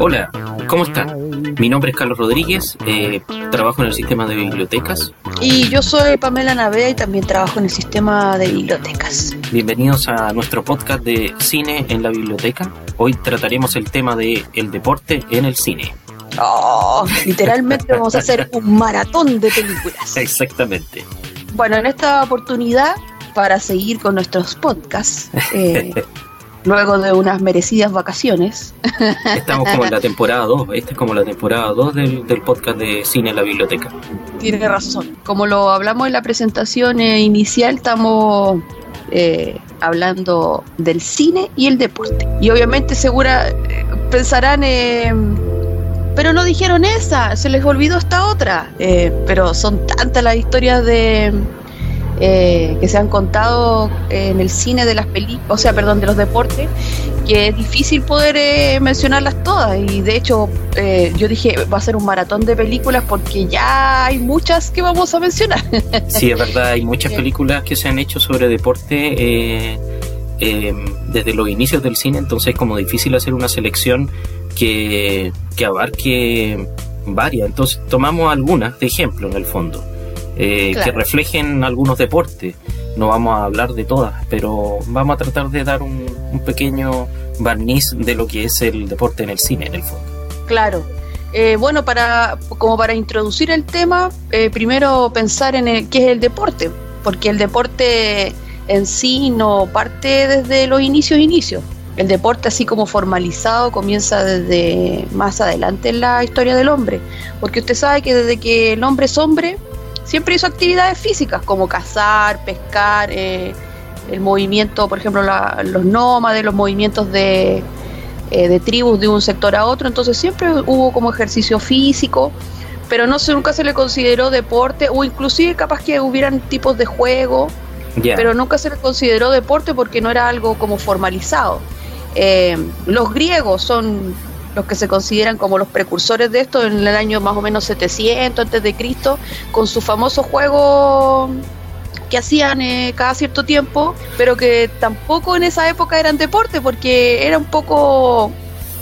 Hola, ¿cómo están? Mi nombre es Carlos Rodríguez, eh, trabajo en el sistema de bibliotecas. Y yo soy Pamela Navea y también trabajo en el sistema de bibliotecas. Bienvenidos a nuestro podcast de cine en la biblioteca. Hoy trataremos el tema de el deporte en el cine. Oh, literalmente vamos a hacer un maratón de películas. Exactamente. Bueno, en esta oportunidad, para seguir con nuestros podcasts, eh, luego de unas merecidas vacaciones. Estamos como en la temporada 2, esta es como la temporada 2 del, del, podcast de Cine en la Biblioteca. Tiene razón. Como lo hablamos en la presentación eh, inicial, estamos eh, hablando del cine y el deporte. Y obviamente segura eh, pensarán, eh, pero no dijeron esa, se les olvidó esta otra. Eh, pero son tantas las historias de eh, que se han contado en el cine de las películas, o sea, perdón, de los deportes, que es difícil poder eh, mencionarlas todas. Y de hecho, eh, yo dije, va a ser un maratón de películas porque ya hay muchas que vamos a mencionar. Sí, es verdad, hay muchas películas que se han hecho sobre deporte. desde los inicios del cine, entonces es como difícil hacer una selección que, que abarque varias. Entonces tomamos algunas de ejemplo en el fondo eh, claro. que reflejen algunos deportes. No vamos a hablar de todas, pero vamos a tratar de dar un, un pequeño barniz de lo que es el deporte en el cine, en el fondo. Claro. Eh, bueno, para, como para introducir el tema, eh, primero pensar en el, qué es el deporte, porque el deporte en sí no parte desde los inicios inicios. El deporte así como formalizado comienza desde más adelante en la historia del hombre, porque usted sabe que desde que el hombre es hombre, siempre hizo actividades físicas como cazar, pescar, eh, el movimiento, por ejemplo, la, los nómades, los movimientos de, eh, de, tribus de un sector a otro, entonces siempre hubo como ejercicio físico, pero no se, nunca se le consideró deporte, o inclusive capaz que hubieran tipos de juego, yeah. pero nunca se le consideró deporte porque no era algo como formalizado. Eh, los griegos son los que se consideran como los precursores de esto en el año más o menos 700 antes de Cristo, con su famoso juego que hacían eh, cada cierto tiempo, pero que tampoco en esa época eran deporte, porque era un poco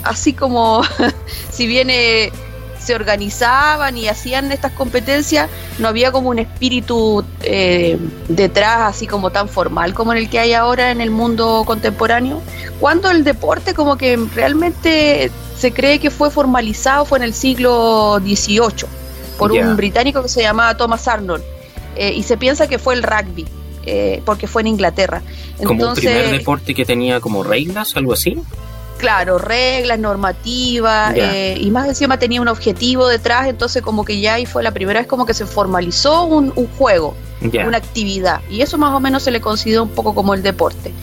así como, si bien eh, se organizaban y hacían estas competencias, no había como un espíritu eh, detrás así como tan formal como en el que hay ahora en el mundo contemporáneo, cuando el deporte como que realmente se cree que fue formalizado fue en el siglo XVIII por yeah. un británico que se llamaba Thomas Arnold eh, y se piensa que fue el rugby eh, porque fue en Inglaterra. Como Entonces, un primer deporte que tenía como reglas, algo así. Claro, reglas, normativas yeah. eh, y más encima tenía un objetivo detrás, entonces como que ya ahí fue la primera vez como que se formalizó un, un juego, yeah. una actividad y eso más o menos se le considera un poco como el deporte.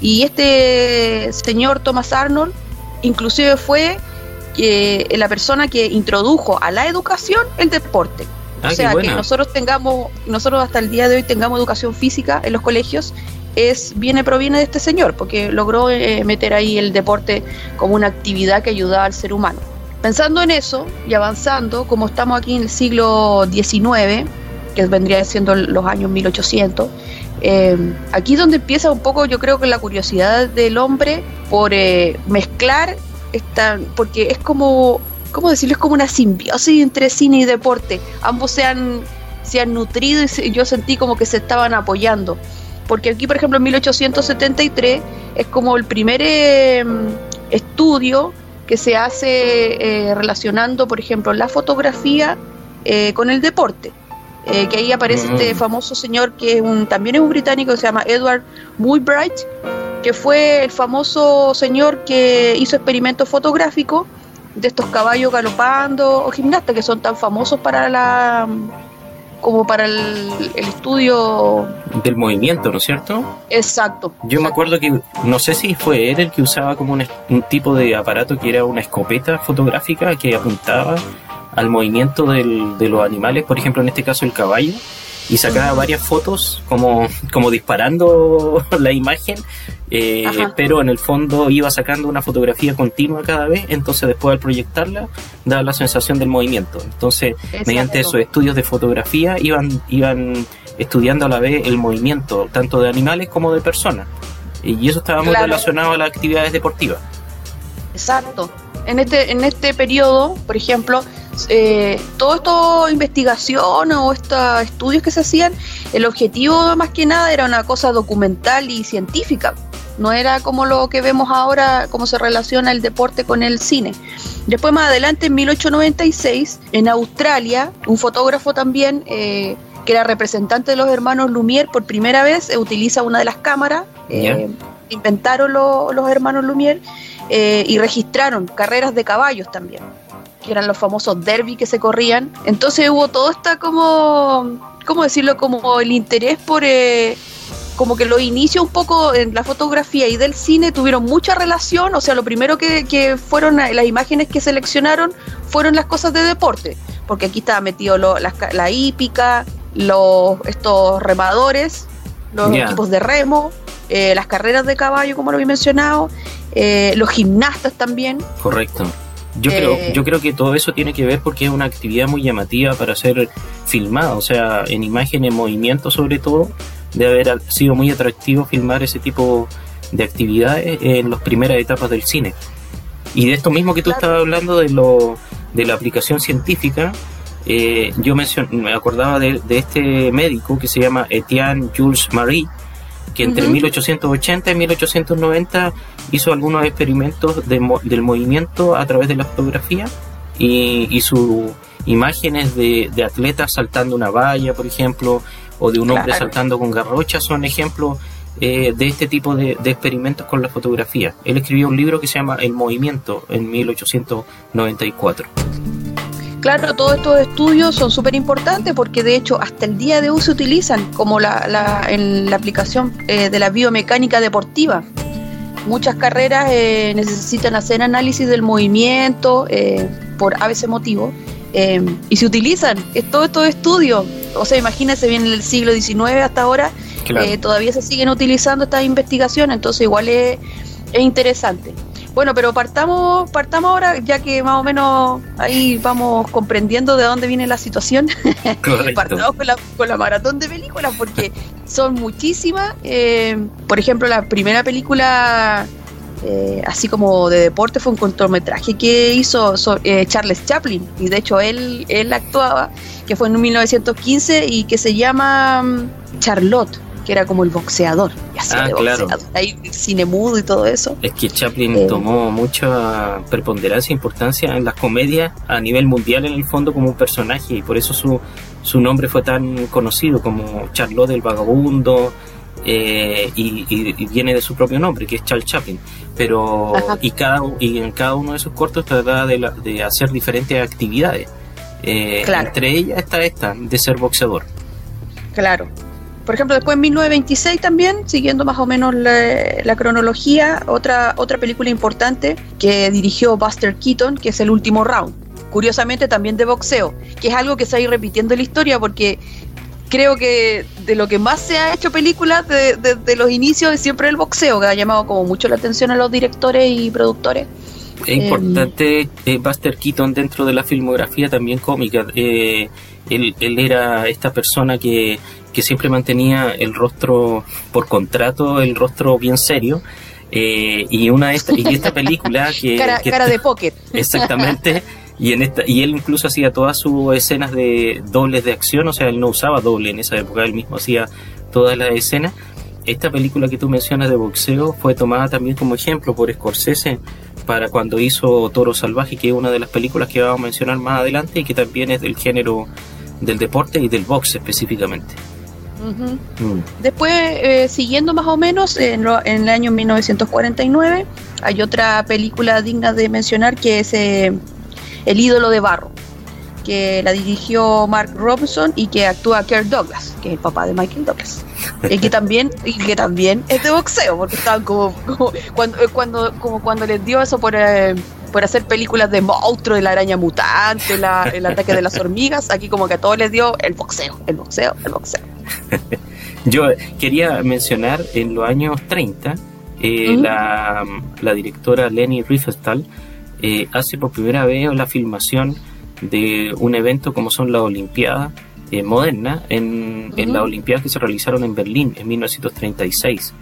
Y este señor Thomas Arnold inclusive fue eh, la persona que introdujo a la educación el deporte. Ah, o sea, que nosotros tengamos, nosotros hasta el día de hoy tengamos educación física en los colegios, es viene proviene de este señor, porque logró eh, meter ahí el deporte como una actividad que ayudaba al ser humano. Pensando en eso y avanzando, como estamos aquí en el siglo XIX, que vendría siendo los años 1800, eh, aquí donde empieza un poco, yo creo que la curiosidad del hombre por eh, mezclar esta, porque es como, ¿cómo decirlo? Es como una simbiosis entre cine y deporte. Ambos se han, se han nutrido y yo sentí como que se estaban apoyando. Porque aquí, por ejemplo, en 1873 es como el primer eh, estudio que se hace eh, relacionando, por ejemplo, la fotografía eh, con el deporte. Eh, que ahí aparece mm. este famoso señor que es un, también es un británico que se llama Edward Muybridge, que fue el famoso señor que hizo experimentos fotográficos de estos caballos galopando o gimnastas que son tan famosos para la como para el, el, estudio del movimiento, ¿no es cierto? Exacto. Yo exacto. me acuerdo que no sé si fue él el que usaba como un, un tipo de aparato que era una escopeta fotográfica que apuntaba al movimiento del, de los animales, por ejemplo en este caso el caballo, y sacaba varias fotos como, como disparando la imagen, eh, pero en el fondo iba sacando una fotografía continua cada vez, entonces después al proyectarla daba la sensación del movimiento. Entonces, mediante esos estudios de fotografía iban, iban estudiando a la vez el movimiento tanto de animales como de personas. Y eso estaba muy relacionado a las actividades deportivas. Exacto. En este, en este periodo, por ejemplo, eh, todo esto investigación o estos estudios que se hacían, el objetivo más que nada era una cosa documental y científica. No era como lo que vemos ahora, cómo se relaciona el deporte con el cine. Después más adelante, en 1896, en Australia, un fotógrafo también, eh, que era representante de los hermanos Lumière, por primera vez eh, utiliza una de las cámaras. Eh, inventaron los hermanos Lumière y registraron carreras de caballos también que eran los famosos derby que se corrían. Entonces hubo todo esta como, ¿cómo decirlo? Como el interés por... Eh, como que los inicios un poco en la fotografía y del cine tuvieron mucha relación, o sea, lo primero que, que fueron las imágenes que seleccionaron fueron las cosas de deporte, porque aquí estaba metido la, hípica, los, estos remadores, los equipos de remo, eh, las carreras de caballo, como lo había mencionado, eh, los gimnastas también. Correcto. Yo, creo, eh, yo creo que todo eso tiene que ver porque es una actividad muy llamativa para ser filmada, o sea, en imagen, en movimiento sobre todo, debe haber sido muy atractivo filmar ese tipo de actividades en las primeras etapas del cine. Y de esto mismo que tú estabas hablando de, lo, de la aplicación científica, eh, yo me acordaba de, de, este médico que se llama Etienne Jules Marie, que entre 1880 y 1890 hizo algunos experimentos del movimiento a través de la fotografía y, sus imágenes de, atletas saltando una valla, por ejemplo, o de un hombre saltando con garrocha son ejemplos eh, de este tipo de, de, experimentos con la fotografía. Él escribió un libro que se llama El Movimiento en 1894. Claro, todos estos estudios son súper importantes porque de hecho hasta el día de hoy se utilizan como la, en la aplicación eh, de la biomecánica deportiva. Muchas carreras eh, necesitan hacer análisis del movimiento eh, por a veces motivo y se utilizan todos estos estudios. O sea, imagínense bien en el siglo XIX hasta ahora todavía se siguen utilizando estas investigaciones, entonces igual es, es interesante. Bueno, pero partamos, partamos ahora, ya que más o menos ahí vamos comprendiendo de dónde viene la situación. partamos con la, con la, maratón de películas, porque son muchísimas. Eh, por ejemplo, la primera película, eh, así como de deporte, fue un cortometraje que hizo eh, Charles Chaplin, y de hecho él, él actuaba, que fue en 1915 y que se llama mm, Charlotte que era como el boxeador. ah, claro. Hay cine mudo y todo eso. Es que Chaplin eh, tomó mucha preponderancia e importancia en las comedias a nivel mundial en el fondo como un personaje y por eso su, su nombre fue tan conocido como Charlotte el Vagabundo. Eh, y, viene de su propio nombre, que es Charles Chaplin. Pero y cada y en cada uno de sus cortos trata de, de hacer diferentes actividades. Eh, entre ellas está esta, de ser boxeador. Claro. Por ejemplo, después en 1926 también, siguiendo más o menos la, cronología, otra, otra película importante que dirigió Buster Keaton, que es El Último Round. Curiosamente también de boxeo, que es algo que se ha ido repitiendo en la historia porque creo que de lo que más se ha hecho películas desde de, los inicios es siempre el boxeo, que ha llamado como mucho la atención a los directores y productores. Es importante Buster Keaton dentro de la filmografía también cómica. Eh, él, él, era esta persona que que siempre mantenía el rostro por contrato, el rostro bien serio. Eh, y una de esta, y esta película que cara, de póker exactamente y en esta y él incluso hacía todas sus escenas de dobles de acción o sea él no usaba doble en esa época él mismo hacía todas las escenas esta película que tú mencionas de boxeo fue tomada también como ejemplo por Scorsese para cuando hizo Toro Salvaje que es una de las películas que vamos a mencionar más adelante y que también es del género del deporte y del box específicamente Mm. Después, eh, siguiendo más o menos, en, el año 1949 hay otra película digna de mencionar que es eh, El ídolo de barro, que la dirigió Mark Robinson y que actúa Kirk Douglas, que es el papá de Michael Douglas. y que también y que también es de boxeo porque estaban como, cuando, eh, cuando como cuando les dio eso por por hacer películas de monstruos, de la araña mutante, el ataque de las hormigas. Aquí como que a todos les dio el boxeo, el boxeo, el boxeo. Yo quería mencionar en los años 30, eh, la, directora Leni Riefenstahl eh, hace por primera vez la filmación de un evento como son las Olimpiadas eh, modernas en, en las Olimpiadas que se realizaron en Berlín en 1936.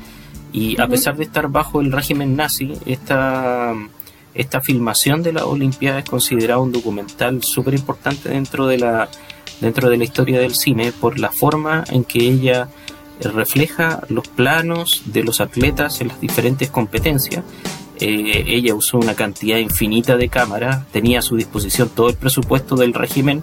Y a pesar de estar bajo el régimen nazi, esta, esta filmación de la Olimpiada es considerada un documental súper importante dentro de la dentro de la historia del cine por la forma en que ella refleja los planos de los atletas en las diferentes competencias. Eh, ella usó una cantidad infinita de cámaras, tenía a su disposición todo el presupuesto del régimen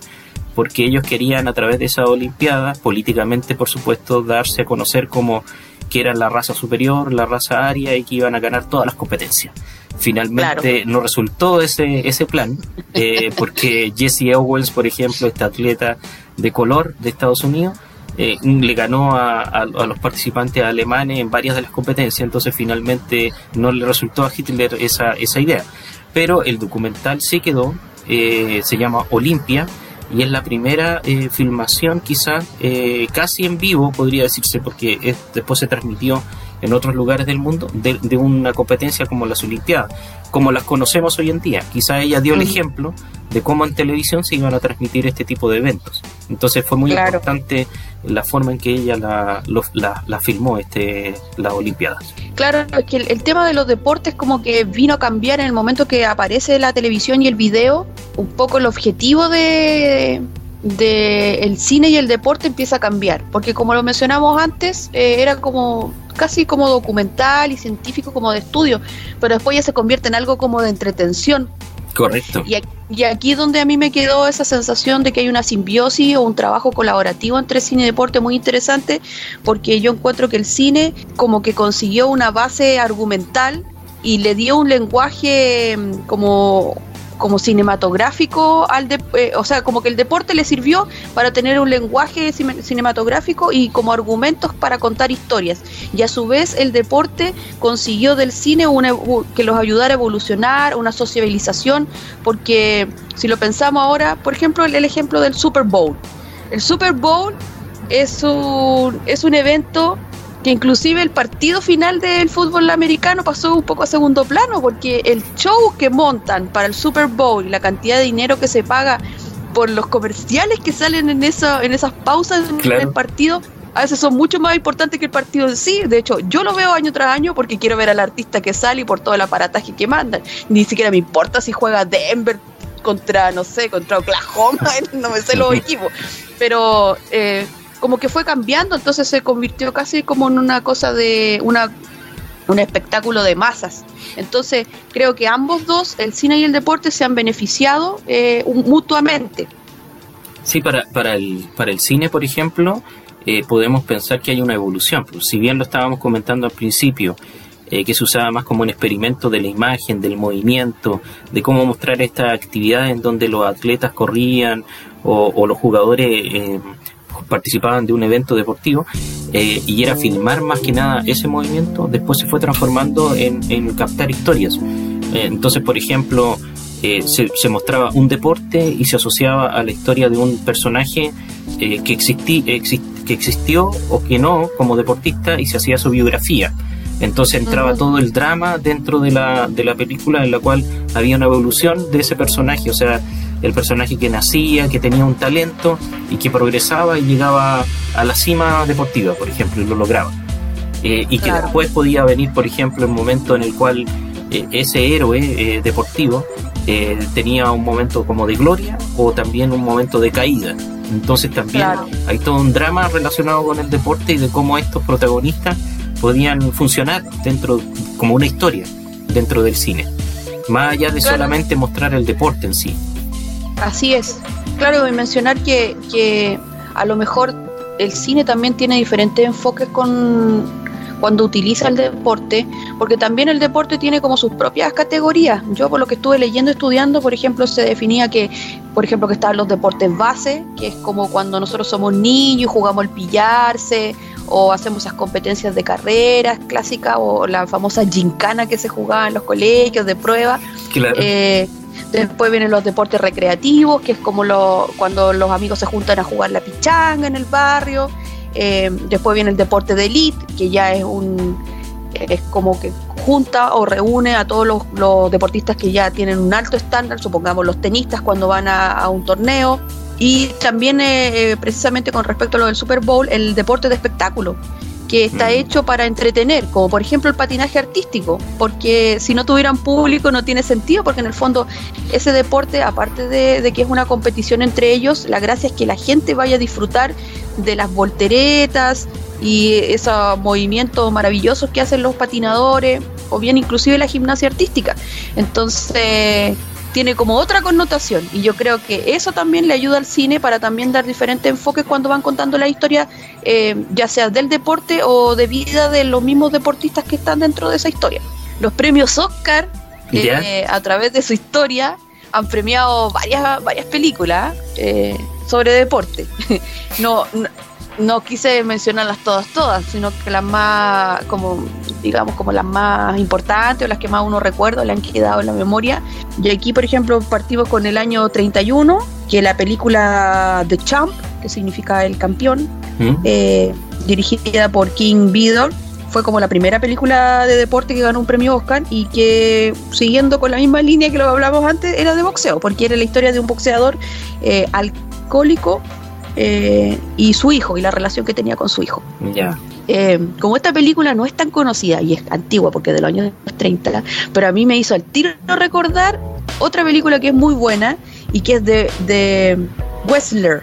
porque ellos querían a través de esa Olimpiada, políticamente por supuesto, darse a conocer como que eran la raza superior, la raza aria y que iban a ganar todas las competencias. Finalmente no resultó ese, ese plan, eh, porque Jesse Owens, por ejemplo, este atleta de color de Estados Unidos, eh, le ganó a, los participantes alemanes en varias de las competencias, entonces finalmente no le resultó a Hitler esa, esa idea. Pero el documental sí quedó, eh, se llama Olimpia, y es la primera eh, filmación quizá eh, casi en vivo podría decirse porque después se transmitió en otros lugares del mundo de, una competencia como las Olimpiadas, como las conocemos hoy en día. Quizá ella dio el ejemplo de cómo en televisión se iban a transmitir este tipo de eventos. Entonces fue muy importante la forma en que ella la, la, filmó este, las Olimpiadas. Claro, es que el, tema de los deportes como que vino a cambiar en el momento que aparece la televisión y el video, un poco el objetivo de, de el cine y el deporte empieza a cambiar, porque como lo mencionamos antes, eh, era como casi como documental y científico como de estudio, pero después ya se convierte en algo como de entretención. Correcto. Y, y aquí es donde a mí me quedó esa sensación de que hay una simbiosis o un trabajo colaborativo entre cine y deporte muy interesante, porque yo encuentro que el cine como que consiguió una base argumental y le dio un lenguaje mm, como como cinematográfico al de, eh, o sea, como que el deporte le sirvió para tener un lenguaje cinematográfico y como argumentos para contar historias. Y a su vez el deporte consiguió del cine una, que los ayudara a evolucionar, una sociabilización, porque si lo pensamos ahora, por ejemplo, el, el ejemplo del Super Bowl. El Super Bowl es un, es un evento que inclusive el partido final del fútbol americano pasó un poco a segundo plano porque el show que montan para el Super Bowl y la cantidad de dinero que se paga por los comerciales que salen en esa en esas pausas del partido a veces son mucho más importantes que el partido en sí. De hecho, yo lo veo año tras año porque quiero ver al artista que sale y por todo el aparataje que mandan. Ni siquiera me importa si juega Denver contra, no sé, contra Oklahoma, no me sé los equipos. Pero eh, como que fue cambiando, entonces se convirtió casi como en una cosa de una un espectáculo de masas. Entonces, creo que ambos dos, el cine y el deporte, se han beneficiado eh, mutuamente. Sí, para, para, el, para el cine, por ejemplo, eh, podemos pensar que hay una evolución. Pues, si bien lo estábamos comentando al principio, eh, que se usaba más como un experimento de la imagen, del movimiento, de cómo mostrar esta actividad en donde los atletas corrían o, o los jugadores participaban de un evento deportivo eh, y era filmar más que nada ese movimiento, después se fue transformando en, captar historias. Eh, entonces, por ejemplo, eh, se, mostraba un deporte y se asociaba a la historia de un personaje que, existió o que no como deportista y se hacía su biografía. Entonces entraba todo el drama dentro de la, de la película en la cual había una evolución de ese personaje, o sea, el personaje que nacía, que tenía un talento y que progresaba y llegaba a la cima deportiva, por ejemplo, y lo lograba. Eh, y que después podía venir, por ejemplo, el momento en el cual eh, ese héroe eh, deportivo tenía un momento como de gloria o también un momento de caída. Entonces también hay todo un drama relacionado con el deporte y de cómo estos protagonistas podían funcionar dentro como una historia dentro del cine, más allá de solamente mostrar el deporte en sí. Así es. Claro, y mencionar que, que a lo mejor el cine también tiene diferentes enfoques con cuando utiliza el deporte, porque también el deporte tiene como sus propias categorías. Yo por lo que estuve leyendo, estudiando, por ejemplo, se definía que, por ejemplo, que estaban los deportes base, que es como cuando nosotros somos niños, jugamos el pillarse, o hacemos esas competencias de carreras clásicas, o la famosa gincana que se jugaba en los colegios de prueba. Eh, después vienen los deportes recreativos, que es como lo, cuando los amigos se juntan a jugar la pichanga en el barrio. Eh, después viene el deporte de elite, que ya es un es como que junta o reúne a todos los, deportistas que ya tienen un alto estándar, supongamos los tenistas cuando van a, un torneo. Y también eh, eh, precisamente con respecto a lo del Super Bowl, el deporte de espectáculo, que está hecho para entretener, como por ejemplo el patinaje artístico, porque si no tuvieran público no tiene sentido, porque en el fondo ese deporte, aparte de, de, que es una competición entre ellos, la gracia es que la gente vaya a disfrutar de las volteretas y esos movimientos maravillosos que hacen los patinadores, o bien inclusive la gimnasia artística. Entonces tiene como otra connotación y yo creo que eso también le ayuda al cine para también dar diferentes enfoques cuando van contando la historia, eh, ya sea del deporte o de vida de los mismos deportistas que están dentro de esa historia. Los premios Oscar, eh, a través de su historia, han premiado varias, varias películas eh, sobre deporte. no, no, quise mencionarlas todas, todas, sino que las más, como digamos, como las más importantes o las que más uno recuerda, le han quedado en la memoria. Y aquí, por ejemplo, partimos con el año 31, que la película The Champ, que significa el campeón, ¿Mm? eh, dirigida por King Vidor, fue como la primera película de deporte que ganó un premio Oscar y que, siguiendo con la misma línea que lo hablamos antes, era de boxeo, porque era la historia de un boxeador eh, alcohólico eh, y su hijo y la relación que tenía con su hijo. Eh, como esta película no es tan conocida y es antigua porque es de los años 30, pero a mí me hizo al tiro recordar otra película que es muy buena y que es de, de Wessler,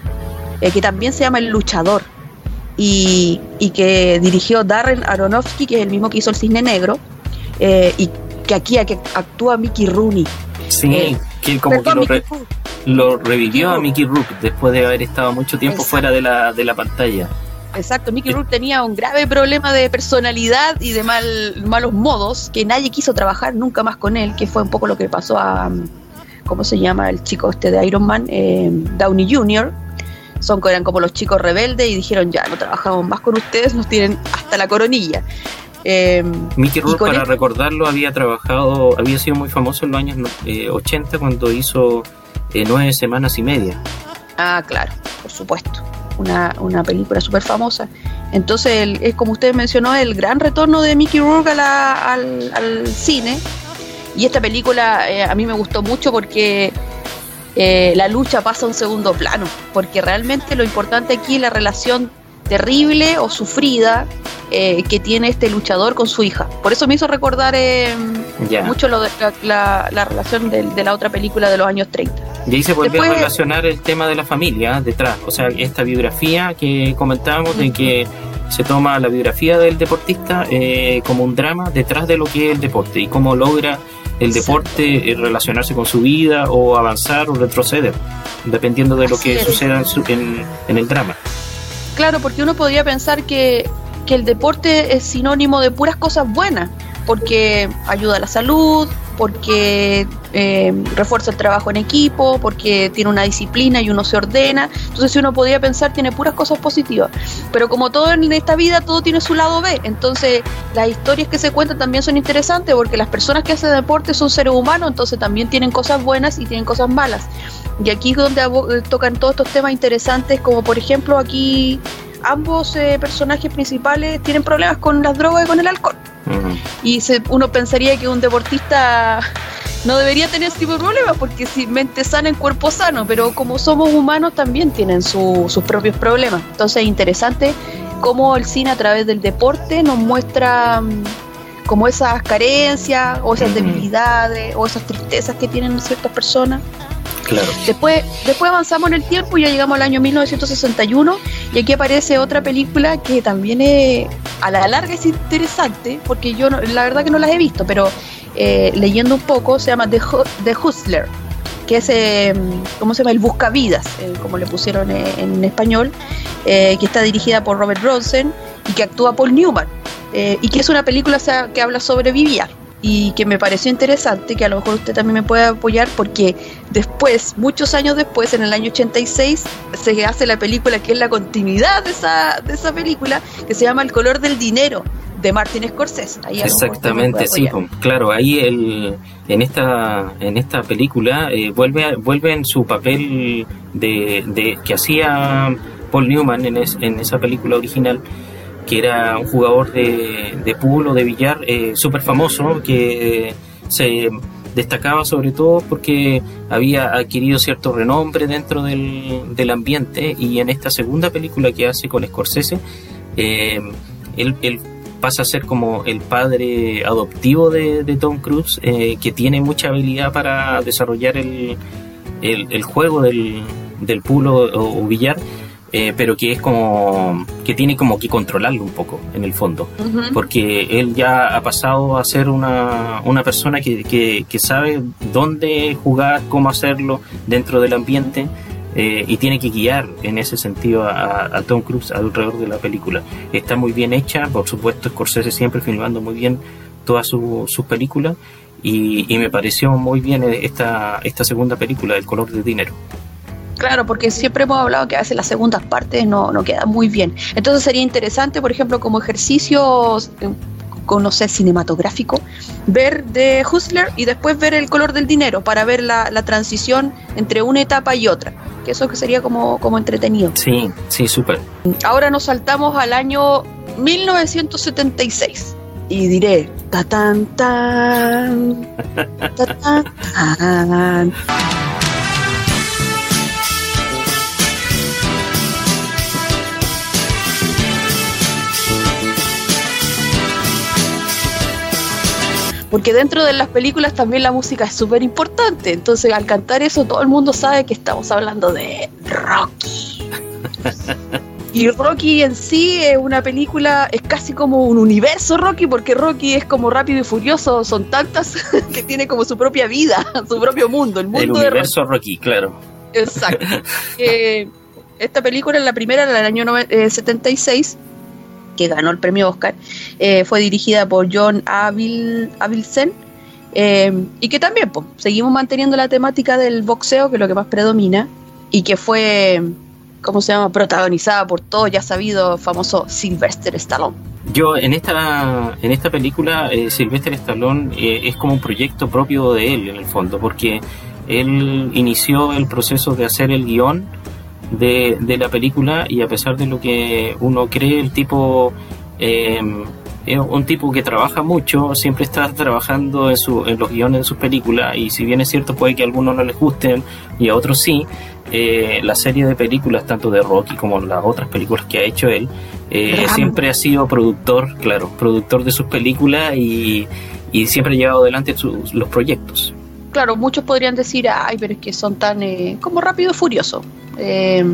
que también se llama El Luchador y, que dirigió Darren Aronofsky, que es el mismo que hizo El Cisne Negro, eh, y que aquí actúa Mickey Rooney. Sí, eh, que como que lo, revivió a Mickey Rook después de haber estado mucho tiempo fuera de la, de la pantalla. Exacto, Mickey Rook tenía un grave problema de personalidad y de mal, malos modos, que nadie quiso trabajar nunca más con él, que fue un poco lo que pasó a, ¿cómo se llama el chico este de Iron Man? Eh, Downey Jr., son eran como los chicos rebeldes y dijeron ya, no trabajamos más con ustedes, nos tienen hasta la coronilla. Eh, Mickey Rourke, para recordarlo, había trabajado, había sido muy famoso en los años 80 eh, cuando hizo eh, nueve semanas y media. Ah, claro, por supuesto. Una, una película súper famosa. Entonces, es como usted mencionó, el gran retorno de Mickey Rourke al, al, cine. Y esta película eh, a mí me gustó mucho porque eh, la lucha pasa a un segundo plano, porque realmente lo importante aquí es la relación terrible o sufrida eh, que tiene este luchador con su hija. Por eso me hizo recordar eh, mucho lo de la, relación de, la otra película de los años 30. Y ahí se vuelve a relacionar el tema de la familia detrás, o sea, esta biografía que comentábamos de que se toma la biografía del deportista como un drama detrás de lo que es el deporte y cómo logra el deporte eh, relacionarse con su vida o avanzar o retroceder, dependiendo de lo que suceda en, en, el drama. Claro, porque uno podría pensar que, que el deporte es sinónimo de puras cosas buenas, porque ayuda a la salud, porque eh, refuerza el trabajo en equipo, porque tiene una disciplina y uno se ordena. Entonces, si uno podía pensar, tiene puras cosas positivas. Pero como todo en esta vida, todo tiene su lado B. Entonces, las historias que se cuentan también son interesantes porque las personas que hacen deporte son seres humanos, entonces también tienen cosas buenas y tienen cosas malas. Y aquí es donde eh, tocan todos estos temas interesantes, como por ejemplo aquí ambos eh, personajes principales tienen problemas con las drogas y con el alcohol. Y uno pensaría que un deportista no debería tener ese tipo de problemas porque si mente sana en cuerpo sano, pero como somos humanos también tienen sus propios problemas. Entonces es interesante cómo el cine a través del deporte nos muestra mm, como esas carencias o esas debilidades o esas tristezas que tienen ciertas personas. Después, después avanzamos en el tiempo y ya llegamos al año 1961 y aquí aparece otra película que también es, a la larga es interesante porque yo la verdad que no las he visto, pero eh, leyendo un poco se llama The, The Hustler, que es, eh, ¿cómo se llama? El Buscavidas, eh, como le pusieron en, español, que está dirigida por Robert Rosen y que actúa Paul Newman y que es una película que habla sobre Viviar y que me pareció interesante, que a lo mejor usted también me puede apoyar, porque después, muchos años después, en el año 86, se hace la película que es la continuidad de esa, de esa película, que se llama El color del dinero, de Martin Scorsese. Exactamente, sí, claro, ahí el, en esta en esta película eh, vuelve vuelve en su papel de, de que hacía Paul Newman en, en esa película original que era un jugador de, de pool o de billar eh, súper famoso, que se destacaba sobre todo porque había adquirido cierto renombre dentro del, del ambiente y en esta segunda película que hace con Scorsese, eh, él, pasa a ser como el padre adoptivo de, Tom Cruise, eh, que tiene mucha habilidad para desarrollar el, el, juego del, del pool o billar eh, pero que es como que tiene como que controlarlo un poco en el fondo, porque él ya ha pasado a ser una, una persona que, que, sabe dónde jugar, cómo hacerlo dentro del ambiente. Eh, y tiene que guiar en ese sentido a, Tom Cruise alrededor de la película. Está muy bien hecha, por supuesto, Scorsese siempre filmando muy bien todas sus películas y, y, me pareció muy bien esta, esta segunda película, El color del dinero. Claro, porque siempre hemos hablado que a veces las segundas partes no, no quedan muy bien. Entonces sería interesante, por ejemplo, como ejercicio, eh, no sé, cinematográfico, ver de Hustler y después ver el color del dinero para ver la, la transición entre una etapa y otra. Que eso que sería como, como entretenido. Sí, sí, súper. Ahora nos saltamos al año 1976 y diré ta tan tan ta tan tan porque dentro de las películas también la música es súper importante. Entonces, al cantar eso, todo el mundo sabe que estamos hablando de Rocky. Y Rocky en sí es una película, es casi como un universo Rocky, porque Rocky es como rápido y furioso, son tantas que tiene como su propia vida, su propio mundo, el mundo el universo Rocky. claro. Exacto. Eh, esta película es la primera del año 76 que ganó el premio Oscar, eh, fue dirigida por John Avil, Avilsen, eh, y que también pues, seguimos manteniendo la temática del boxeo, que es lo que más predomina, y que fue, ¿cómo se llama?, protagonizada por todo ya sabido famoso Sylvester Stallone. Yo en esta, en esta película, eh, Sylvester Stallone es como un proyecto propio de él, en el fondo, porque él inició el proceso de hacer el guion, de, de la película y a pesar de lo que uno cree, el tipo em, es un tipo que trabaja mucho, siempre está trabajando en, su, en los guiones de sus películas y si bien es cierto puede que a algunos no les gusten y a otros sí, eh, la serie de películas tanto de Rocky como las otras películas que ha hecho él, eh, siempre ha sido productor, claro, productor de sus películas y, y siempre ha llevado adelante los proyectos claro, muchos podrían decir, ay, pero es que son tan eh, como rápido y furioso. Eh,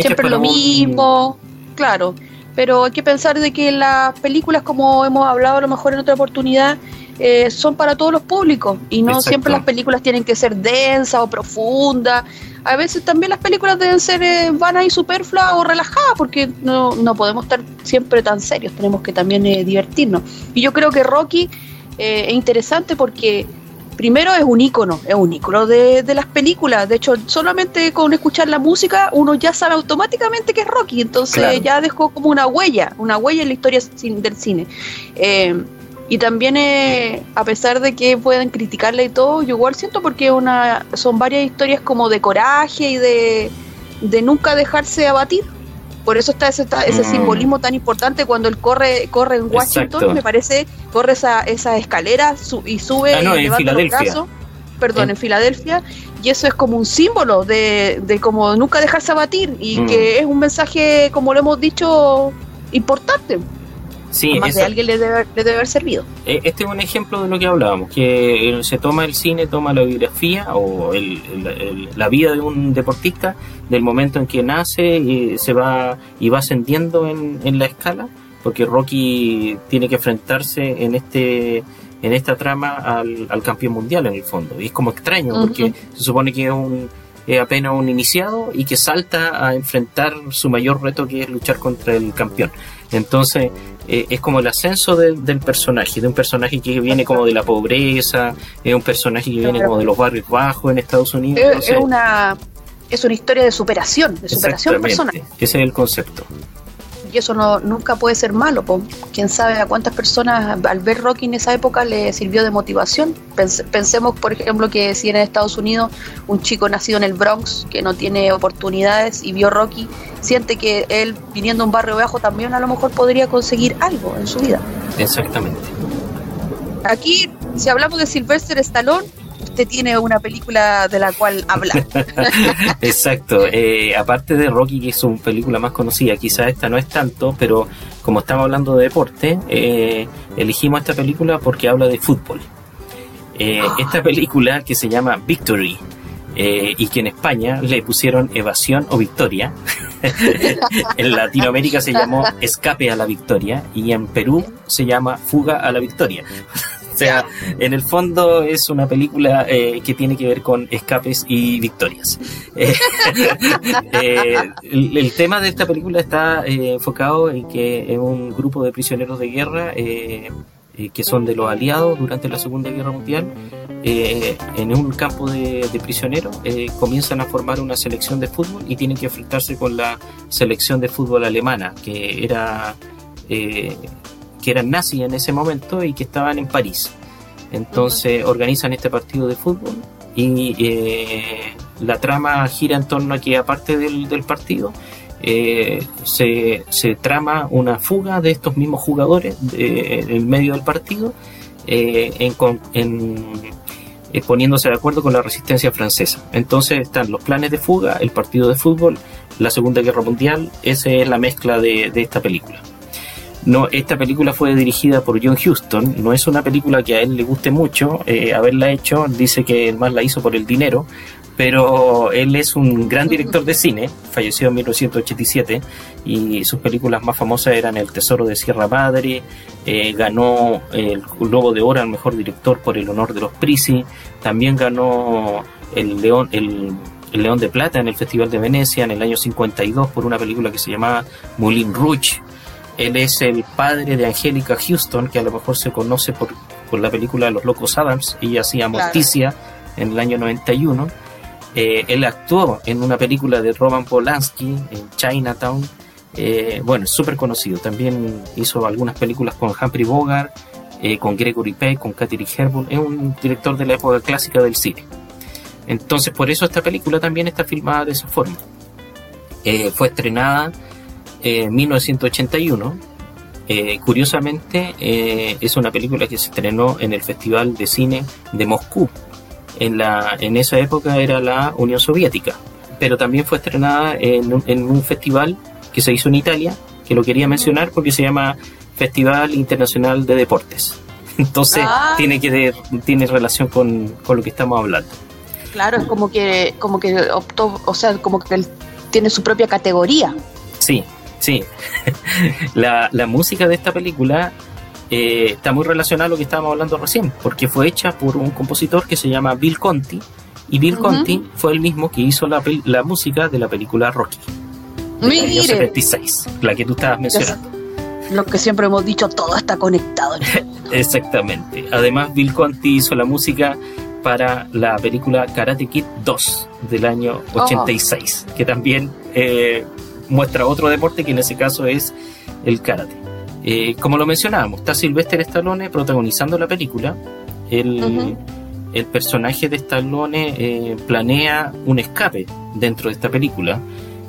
siempre lo mismo, claro. Pero hay que pensar de que las películas, como hemos hablado a lo mejor en otra oportunidad, eh, son para todos los públicos y no siempre las películas tienen que ser densas o profundas. A veces también las películas deben ser eh, van ahí superfluas o relajadas porque no, no podemos estar siempre tan serios, tenemos que también divertirnos. Y yo creo que Rocky es interesante porque primero es un icono, es un icono de, las películas. De hecho, solamente con escuchar la música uno ya sabe automáticamente que es Rocky. Entonces ya dejó como una huella, una huella en la historia del cine. Eh, y también, eh, a pesar de que pueden criticarle y todo, yo igual siento porque una, son varias historias como de coraje y de, de nunca dejarse abatir. Por eso está ese, ese mm. simbolismo tan importante cuando él corre corre en Washington, me parece, corre esa, esa escalera y sube ah, en Filadelfia. perdón, en Filadelfia, y eso es como un símbolo de, de como nunca dejarse abatir y mm. que es un mensaje, como lo hemos dicho, importante. Sí, más de alguien le debe, le debe, haber servido. E, este es un ejemplo de lo que hablábamos, que se toma el cine, toma la biografía o la vida de un deportista del momento en que nace y se va y va ascendiendo en, la escala, porque Rocky tiene que enfrentarse en este en esta trama al, campeón mundial en el fondo. Y es como extraño, porque se supone que es un es apenas un iniciado y que salta a enfrentar su mayor reto que es luchar contra el campeón. Entonces, eh, es como el ascenso del personaje, de un personaje que viene como de la pobreza, es un personaje que viene como de los barrios bajos en Estados Unidos. Es, una es una historia de superación, de superación personal. Ese es el concepto y eso no, nunca puede ser malo. Po. Quién sabe a cuántas personas al ver Rocky en esa época le sirvió de motivación. pensemos, por ejemplo, que si en Estados Unidos un chico nacido en el Bronx que no tiene oportunidades y vio Rocky, siente que él viniendo a un barrio bajo también a lo mejor podría conseguir algo en su vida. Exactamente. Aquí, si hablamos de Sylvester Stallone, tiene una película de la cual hablar. Exacto. Eh, aparte de Rocky, que es una película más conocida, quizás esta no es tanto, pero como estamos hablando de deporte, eh, elegimos esta película porque habla de fútbol. Eh, ah. esta película que se llama Victory. y que en España le pusieron evasión o victoria. en Latinoamérica se llamó Escape a la Victoria y en Perú se llama Fuga a la Victoria. Sea, en el fondo es una película eh, que tiene que ver con escapes y victorias. Eh, eh, el, tema de esta película está enfocado en que es un grupo de prisioneros de guerra que son de los aliados durante la Segunda Guerra Mundial, en un campo de, de prisioneros, comienzan a formar una selección de fútbol y tienen que enfrentarse con la selección de fútbol alemana, que era que eran nazis en ese momento y que estaban en París. Entonces organizan este partido de fútbol y eh, la trama gira en torno a que aparte del, del partido eh, se, se, trama una fuga de estos mismos jugadores en medio del partido eh, en, en poniéndose de acuerdo con la resistencia francesa. Entonces están los planes de fuga, el partido de fútbol, la Segunda Guerra Mundial, esa es la mezcla de, de esta película. No, esta película fue dirigida por John Huston. No es una película que a él le guste mucho eh, haberla hecho. Dice que más la hizo por el dinero. Pero él es un gran director de cine. Falleció en 1987 y sus películas más famosas eran El Tesoro de Sierra Madre. Eh, ganó el Globo de Oro al mejor director por El Honor de los Prisi. También ganó el León, el León de Plata en el Festival de Venecia en el año 52 por una película que se llamaba Moulin Rouge. Él es el padre de Angélica Houston, que a lo mejor se conoce por, por la película Los Locos Adams, y hacía Morticia en el año 91. Eh, él actuó en una película de Roman Polanski, en Chinatown. Eh, bueno, es súper conocido. También hizo algunas películas con Humphrey Bogart, eh, con Gregory Peck, con Katherine Hepburn. Es un director de la época clásica del cine. Entonces, por eso esta película también está filmada de esa forma. fue estrenada en 1981. Eh, curiosamente, eh, es una película que se estrenó en el Festival de Cine de Moscú. En, la, en esa época era la Unión Soviética, pero también fue estrenada en un, festival que se hizo en Italia, que lo quería mencionar porque se llama Festival Internacional de Deportes. Entonces ah. tiene que tiene relación con, con, lo que estamos hablando. Claro, es como que como que optó, o sea, como que él tiene su propia categoría. Sí, Sí, la, música de esta película eh, está muy relacionada a lo que estábamos hablando recién, porque fue hecha por un compositor que se llama Bill Conti, y Bill Conti fue el mismo que hizo la, la música de la película Rocky, del año 76, la que tú estabas mencionando. Lo que siempre hemos dicho, todo está conectado. Exactamente. Además, Bill Conti hizo la música para la película Karate Kid 2 del año 86, que también eh, muestra otro deporte que en ese caso es el karate. Eh, como lo mencionábamos, está Sylvester Stallone protagonizando la película. El, el personaje de Stallone eh, planea un escape dentro de esta película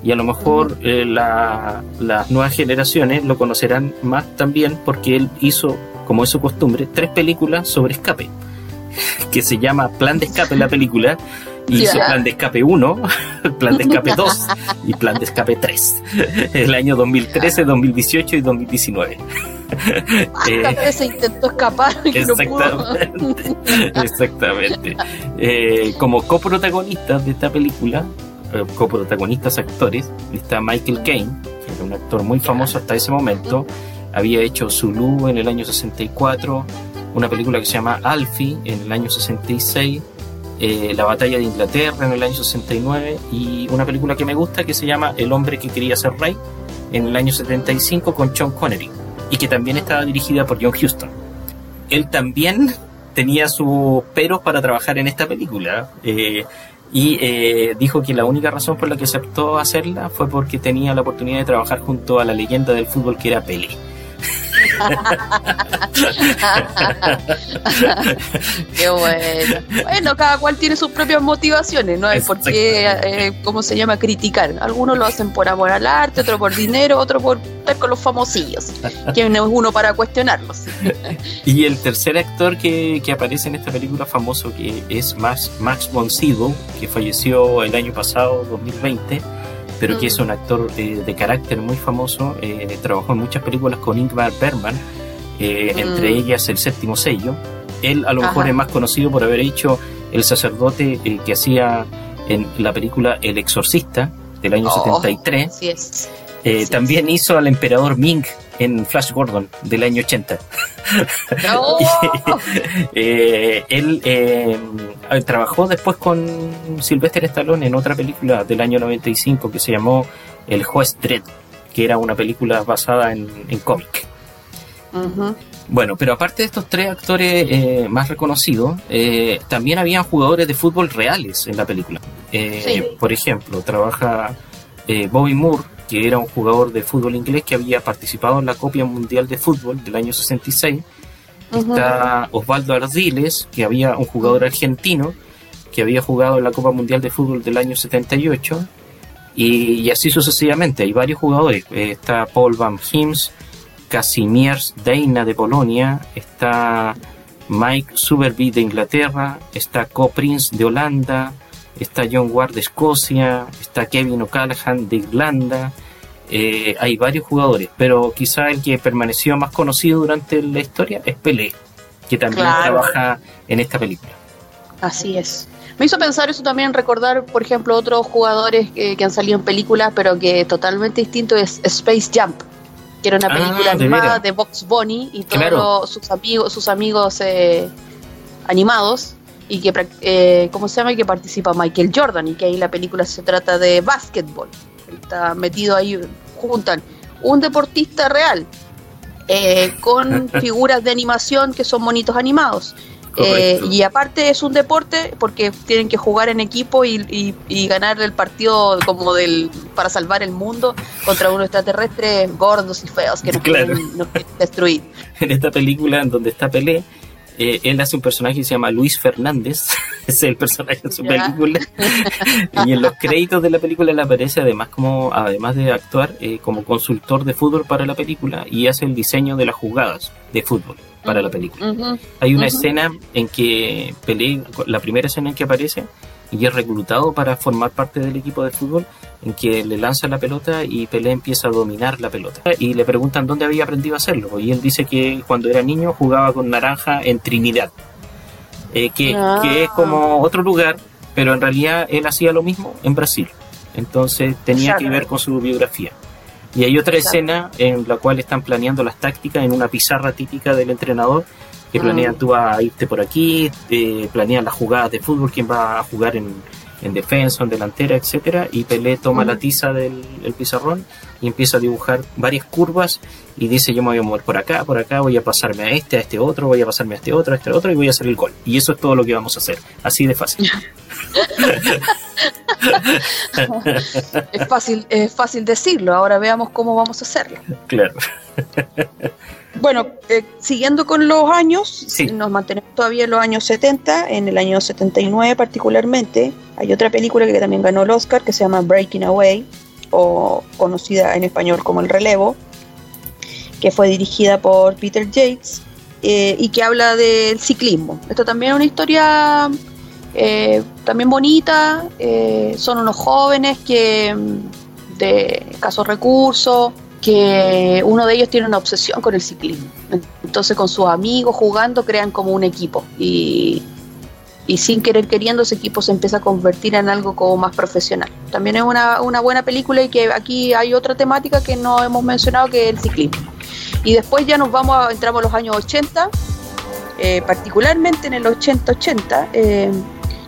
y a lo mejor eh, las nuevas generaciones lo conocerán más también porque él hizo, como es su costumbre, tres películas sobre escape, que se llama Plan de Escape la película, hizo plan de escape 1, plan de escape 2 y plan de escape 3. El año 2013, 2018 y 2019. eh, se intentó escapar. exactamente. exactamente. Eh, como coprotagonistas de esta película, eh, coprotagonistas actores, está Michael Caine, que era un actor muy famoso hasta ese momento. Había hecho Zulu en el año 64, una película que se llama Alfie en el año 66 eh, la batalla de Inglaterra en el año 69 y una película que me gusta que se llama El hombre que quería ser rey en el año 75 con Sean Connery. y que también estaba dirigida por John Huston. Él también tenía sus peros para trabajar en esta película. Eh, y eh, dijo que la única razón por la que aceptó hacerla fue porque tenía la oportunidad de trabajar junto a la leyenda del fútbol que era Pelé. qué bueno. Bueno, cada cual tiene sus propias motivaciones, no hay por qué, eh, ¿cómo se llama?, criticar. Algunos lo hacen por amor al arte, otros por dinero, otros por estar con los famosillos. ¿Quién es uno para cuestionarlos? y el tercer actor que, que, aparece en esta película famoso, que es Max, Max von Sydow, que falleció el año pasado, 2020 pero que es un actor eh, de carácter muy famoso. Eh, trabajó en muchas películas con Ingmar Bergman, eh, entre ellas El séptimo sello. Él a lo mejor es más conocido por haber hecho el sacerdote que hacía en la película El exorcista del año 73. Sí es. también hizo al emperador Ming en Flash Gordon del año 80. Eh, él eh, trabajó después con Sylvester Stallone en otra película del año 95 que se llamó El juez Dredd, que era una película basada en, cómic. Bueno, pero aparte de estos tres actores eh, más reconocidos, también habían jugadores de fútbol reales en la película. Por ejemplo, trabaja Bobby Moore, que era un jugador de fútbol inglés que había participado en la Copia Mundial de Fútbol del año 66. Está Osvaldo Ardiles, que había un jugador argentino que había jugado en la Copa Mundial de Fútbol del año 78. Y, así sucesivamente, hay varios jugadores. Está Paul Van Hims, Casimiers Deina de Polonia, está Mike Suberby de Inglaterra, está Co Prince de Holanda, está John Ward de Escocia, está Kevin O'Callaghan de Irlanda, eh, hay varios jugadores, pero quizá el que permaneció más conocido durante la historia es Pelé, que también trabaja en esta película. Así es. Me hizo pensar eso también, recordar, por ejemplo, otros jugadores que, han salido en películas, pero que totalmente distinto es Space Jump, que era una ah, película animada de Box Bunny y todos sus amigos, sus amigos eh, animados y que, eh, ¿cómo se llama? Y que participa Michael Jordan y que ahí la película se trata de básquetbol. Está metido ahí, juntan un deportista real eh, con figuras de animación que son monitos animados. Eh, y aparte es un deporte porque tienen que jugar en equipo y, ganar el partido como del para salvar el mundo contra unos extraterrestres gordos y feos que nos, quieren, destruir. En esta película en donde está Pelé, eh, él hace un personaje que se llama Luis Fernández, es el personaje de su película, y en los créditos de la película él aparece además como, además de actuar, eh, como consultor de fútbol para la película y hace el diseño de las jugadas de fútbol para la película. Hay una escena en que Pelé, la primera escena en que aparece, y es reclutado para formar parte del equipo de fútbol en que le lanza la pelota y Pelé empieza a dominar la pelota. Y le preguntan dónde había aprendido a hacerlo. Y él dice que cuando era niño jugaba con naranja en Trinidad, eh, que, que, es como otro lugar, pero en realidad él hacía lo mismo en Brasil. Entonces tenía que ver con su biografía. Y hay otra escena en la cual están planeando las tácticas en una pizarra típica del entrenador que planean tú a irte por aquí, eh, planean las jugadas de fútbol, quién va a jugar en, en defensa, en delantera, etcétera, y Pelé toma la tiza del pizarrón y empieza a dibujar varias curvas y dice yo me voy a mover por acá, por acá, voy a pasarme a este, a este otro, voy a pasarme a este otro, a este otro y voy a hacer el gol. Y eso es todo lo que vamos a hacer, así de fácil. es fácil, es fácil decirlo, ahora veamos cómo vamos a hacerlo. Claro. Bueno, eh, siguiendo con los años, nos mantenemos todavía en los años 70, en el año 79 particularmente, hay otra película que también ganó el Oscar que se llama Breaking Away, o conocida en español como El Relevo, que fue dirigida por Peter Yates eh, y que habla del ciclismo. Esto también es una historia eh, también bonita, son unos jóvenes que mm, de escasos recursos, que uno de ellos tiene una obsesión con el ciclismo. Entonces con sus amigos jugando crean como un equipo y, sin querer queriendo ese equipo se empieza a convertir en algo como más profesional. También es una, buena película y que aquí hay otra temática que no hemos mencionado que es el ciclismo. Y después ya nos vamos a, entramos a los años 80, eh, particularmente en el 80-80. Eh,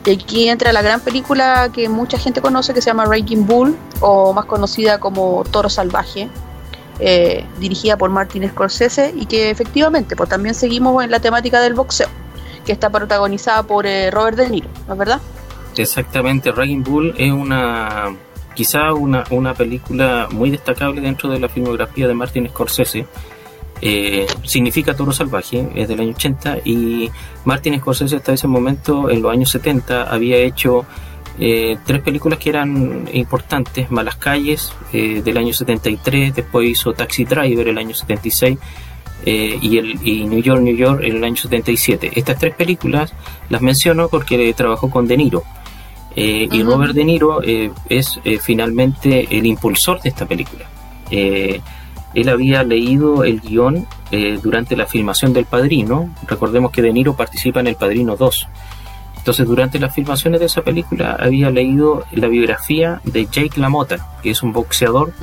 y aquí entra la gran película que mucha gente conoce que se llama Ranking Bull o más conocida como Toro Salvaje eh, dirigida por Martin Scorsese y que efectivamente pues también seguimos en la temática del boxeo, que está protagonizada por eh, Robert De Niro, ¿no es verdad? Exactamente, Raging Bull es una quizá una, una película muy destacable dentro de la filmografía de Martin Scorsese. Eh, significa Toro Salvaje, es del año 80 y Martin Scorsese hasta ese momento, en los años 70, había hecho eh, tres películas que eran importantes, Malas Calles eh, del año 73, después hizo Taxi Driver el año 76 y, el, y New York, New York en el año 77. Estas tres películas las menciono porque trabajó con De Niro. Eh, y Robert De Niro eh, es eh, finalmente el impulsor de esta película. él había leído el guion durante la filmación del Padrino. Recordemos que De Niro participa en El Padrino 2. Entonces, durante las filmaciones de esa película, había leído la biografía de Jake LaMotta, que es un boxeador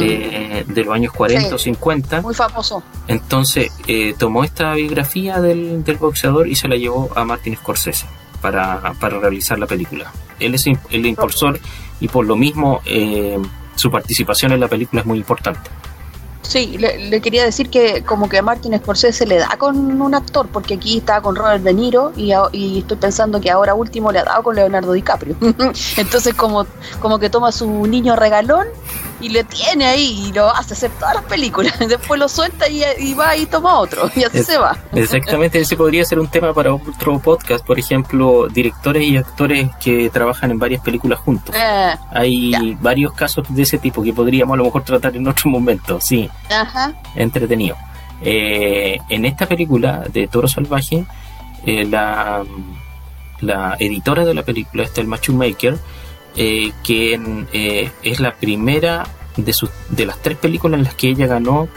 de los años 40 o 50. Muy famoso. Entonces, tomó esta biografía del, del boxeador y se la llevó a Martin Scorsese para, para realizar la película. Él es el impulsor y por lo mismo eh, su participación en la película es muy importante. Sí, le, quería decir que como que a Martin Scorsese le da con un actor, porque aquí está con Robert De Niro y, y estoy pensando que ahora último le ha dado con Leonardo DiCaprio. Entonces como, como que toma su niño regalón y le tiene ahí y lo hace hacer todas las películas. Después lo suelta y, va y toma otro y así se va. Exactamente, ese podría ser un tema para otro podcast. Por ejemplo, directores y actores que trabajan en varias películas juntos. Eh, Hay varios casos de ese tipo que podríamos a lo mejor tratar en otro momento, sí. Ajá. Entretenido. Eh, en esta película de Toro Salvaje, eh, la, la editora de la película, está el Machu Maker, eh, que eh, es la primera de, sus, de las tres películas en las que ella ganó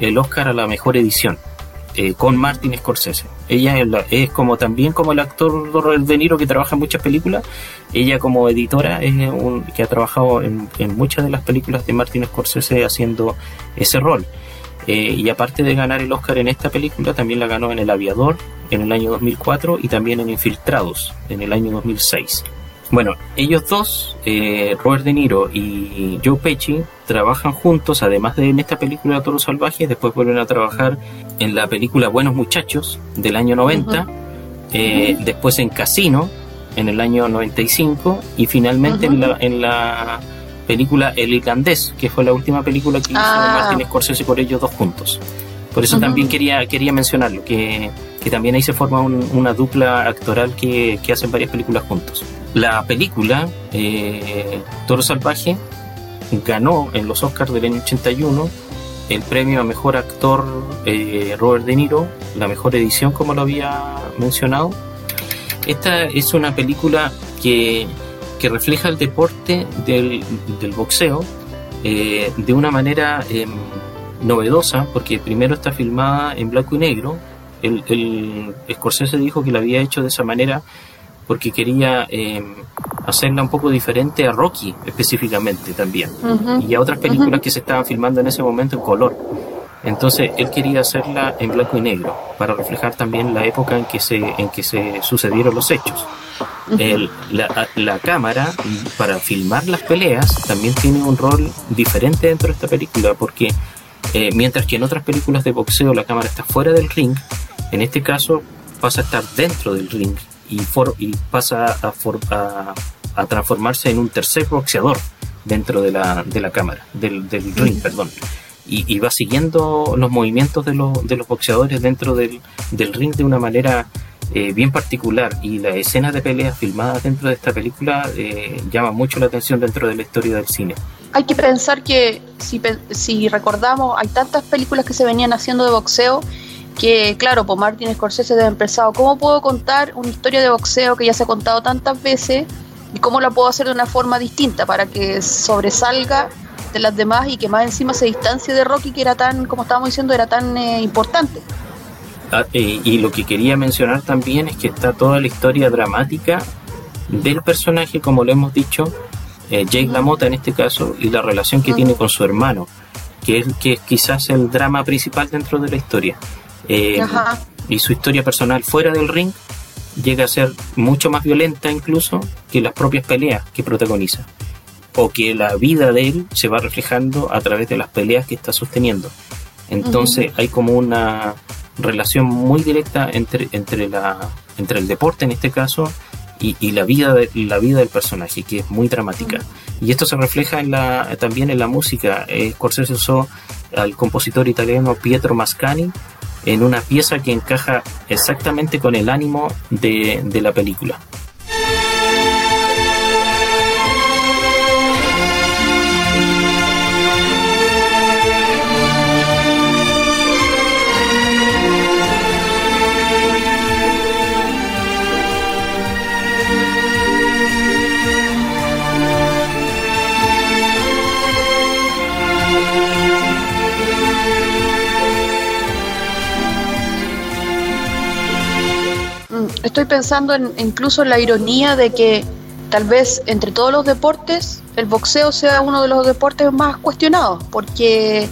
el Oscar a la mejor edición. Eh, con Martin Scorsese. Ella es, como también como el actor De Niro que trabaja en muchas películas. Ella como editora es que ha trabajado en, muchas de las películas de Martin Scorsese haciendo ese rol. y aparte de ganar el Oscar en esta película, también la ganó en El Aviador en el año 2004 y también en Infiltrados en el año 2006. Bueno, ellos dos, eh, Robert De Niro y Joe Pesci, trabajan juntos, además de en esta película Toro Salvaje, después vuelven a trabajar en la película Buenos Muchachos del año 90, eh, después en Casino en el año 95 y finalmente en, la, en la película El Irlandés, que fue la última película que hizo ah. Martin Scorsese por ellos dos juntos. Por eso también quería, quería mencionarlo, que, que también ahí se forma una dupla actoral que, que hacen varias películas juntos. La película eh, Toro Salvaje ganó en los Oscars del año 81 el premio a mejor actor eh, Robert De Niro, la mejor edición como lo había mencionado. Esta es una película que, refleja el deporte del, boxeo eh, de una manera em, novedosa, porque primero está filmada en blanco y negro. El, el Scorsese dijo que la había hecho de esa manera porque quería eh, hacerla un poco diferente a Rocky específicamente también y a otras películas que se estaban filmando en ese momento en color. Entonces él quería hacerla en blanco y negro para reflejar también la época en que se, en que se sucedieron los hechos. la, la, cámara para filmar las peleas también tiene un rol diferente dentro de esta película porque eh, mientras que en otras películas de boxeo la cámara está fuera del ring, en este caso pasa a estar dentro del ring y, pasa a, a, transformarse en un tercer boxeador dentro de la, de la cámara, del, del ring, perdón. Y, va siguiendo los movimientos de, de los boxeadores dentro del, del, ring de una manera eh, bien particular. Y la escena de peleas filmadas dentro de esta película eh, llama mucho la atención dentro de la historia del cine. Hay que pensar que, si, si recordamos, hay tantas películas que se venían haciendo de boxeo que claro, pues Martin Scorsese debe empezado, ¿cómo puedo contar una historia de boxeo que ya se ha contado tantas veces y cómo la puedo hacer de una forma distinta para que sobresalga de las demás y que más encima se distancie de Rocky que era tan, como estábamos diciendo, era tan eh, importante? Ah, y lo que quería mencionar también es que está toda la historia dramática del personaje, como lo hemos dicho, eh, Jake LaMotta en este caso, y la relación que tiene con su hermano, que es, que es quizás el drama principal dentro de la historia. Eh, y su historia personal fuera del ring llega a ser mucho más violenta incluso que las propias peleas que protagoniza. o que la vida de él se va reflejando a través de las peleas que está sosteniendo. Entonces hay como una relación muy directa entre, entre, la, entre el deporte en este caso y, la, vida de, la vida del personaje, que es muy dramática. Y esto se refleja en la, también en la música. Eh, Scorsese usó al compositor italiano Pietro Mascani en una pieza que encaja exactamente con el ánimo de, de la película. Estoy pensando en, incluso en la ironía de que tal vez entre todos los deportes el boxeo sea uno de los deportes más cuestionados, porque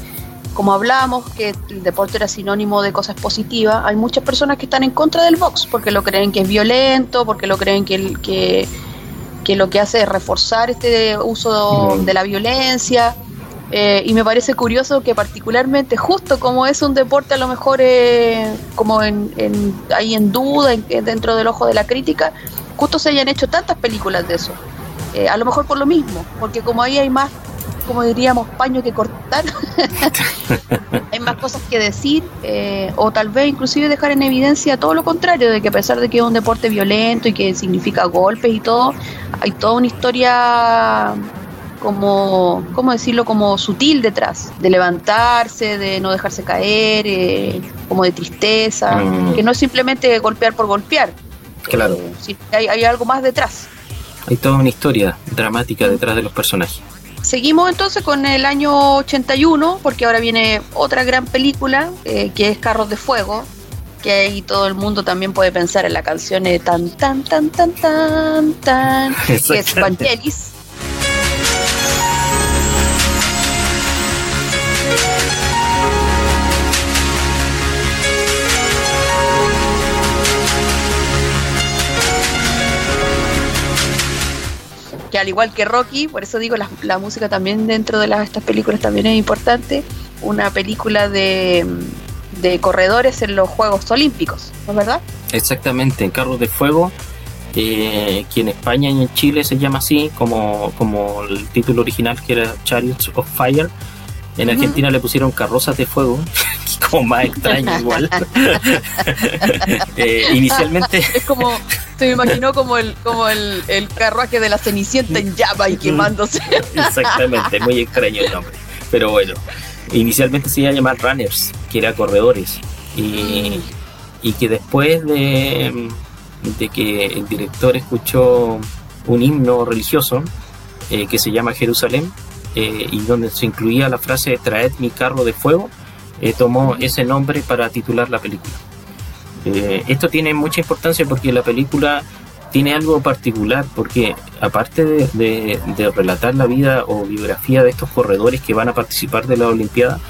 como hablábamos que el deporte era sinónimo de cosas positivas, hay muchas personas que están en contra del box, porque lo creen que es violento, porque lo creen que, que, que lo que hace es reforzar este uso de la violencia. Eh, y me parece curioso que particularmente justo como es un deporte a lo mejor eh, como en, ahí en duda dentro del ojo de la crítica, justo se hayan hecho tantas películas de eso. Eh, a lo mejor por lo mismo, porque como ahí hay más, como diríamos, paño que cortar, hay más cosas que decir, o tal vez inclusive dejar en evidencia todo lo contrario, de que a pesar de que es un deporte violento y que significa golpes y todo, hay toda una historia como, ¿cómo decirlo? Como sutil detrás, de levantarse, de no dejarse caer, eh, como de tristeza, mm. que no es simplemente golpear por golpear. Claro. Eh, hay, hay, algo más detrás. Hay toda una historia dramática detrás de los personajes. Seguimos entonces con el año 81, porque ahora viene otra gran película, eh, que es Carros de Fuego, que ahí todo el mundo también puede pensar en la canción de tan, tan, tan, tan, tan, tan, que es Vangelis al igual que Rocky, por eso digo, la, música también dentro de estas películas también es importante, una película de, corredores en los Juegos Olímpicos, ¿no es verdad? Exactamente, en Carros de Fuego, eh, que en España y en Chile se llama así, como, como el título original que era Chariots of Fire. En Argentina le pusieron carrozas de fuego, como más extraño igual. Eh, inicialmente... Es como, se me imaginó como el, como el, el carruaje de la Cenicienta en llama y quemándose. Exactamente, muy extraño el nombre. Pero bueno, inicialmente se iba a llamar Runners, que era corredores. Y, y que después de, de que el director escuchó un himno religioso eh, que se llama Jerusalén, eh, y donde se incluía la frase Traed mi carro de fuego, eh, tomó ese nombre para titular la película. Eh, esto tiene mucha importancia porque la película tiene algo particular, porque aparte de, relatar la vida o biografía de estos corredores que van a participar de la Olimpiada,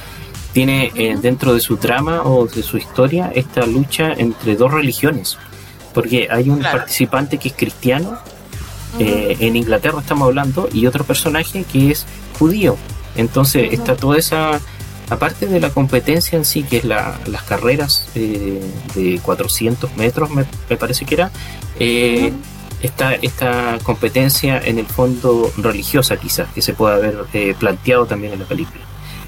tiene dentro de su trama o de su historia esta lucha entre dos religiones, porque hay un participante que es cristiano, en Inglaterra estamos hablando, y otro personaje que es judío. Entonces está toda esa, aparte de la competencia en sí, que es la, las carreras eh, de 400 metros, me, parece que era, eh, está esta competencia en el fondo religiosa quizás, que se puede haber eh, planteado también en la película.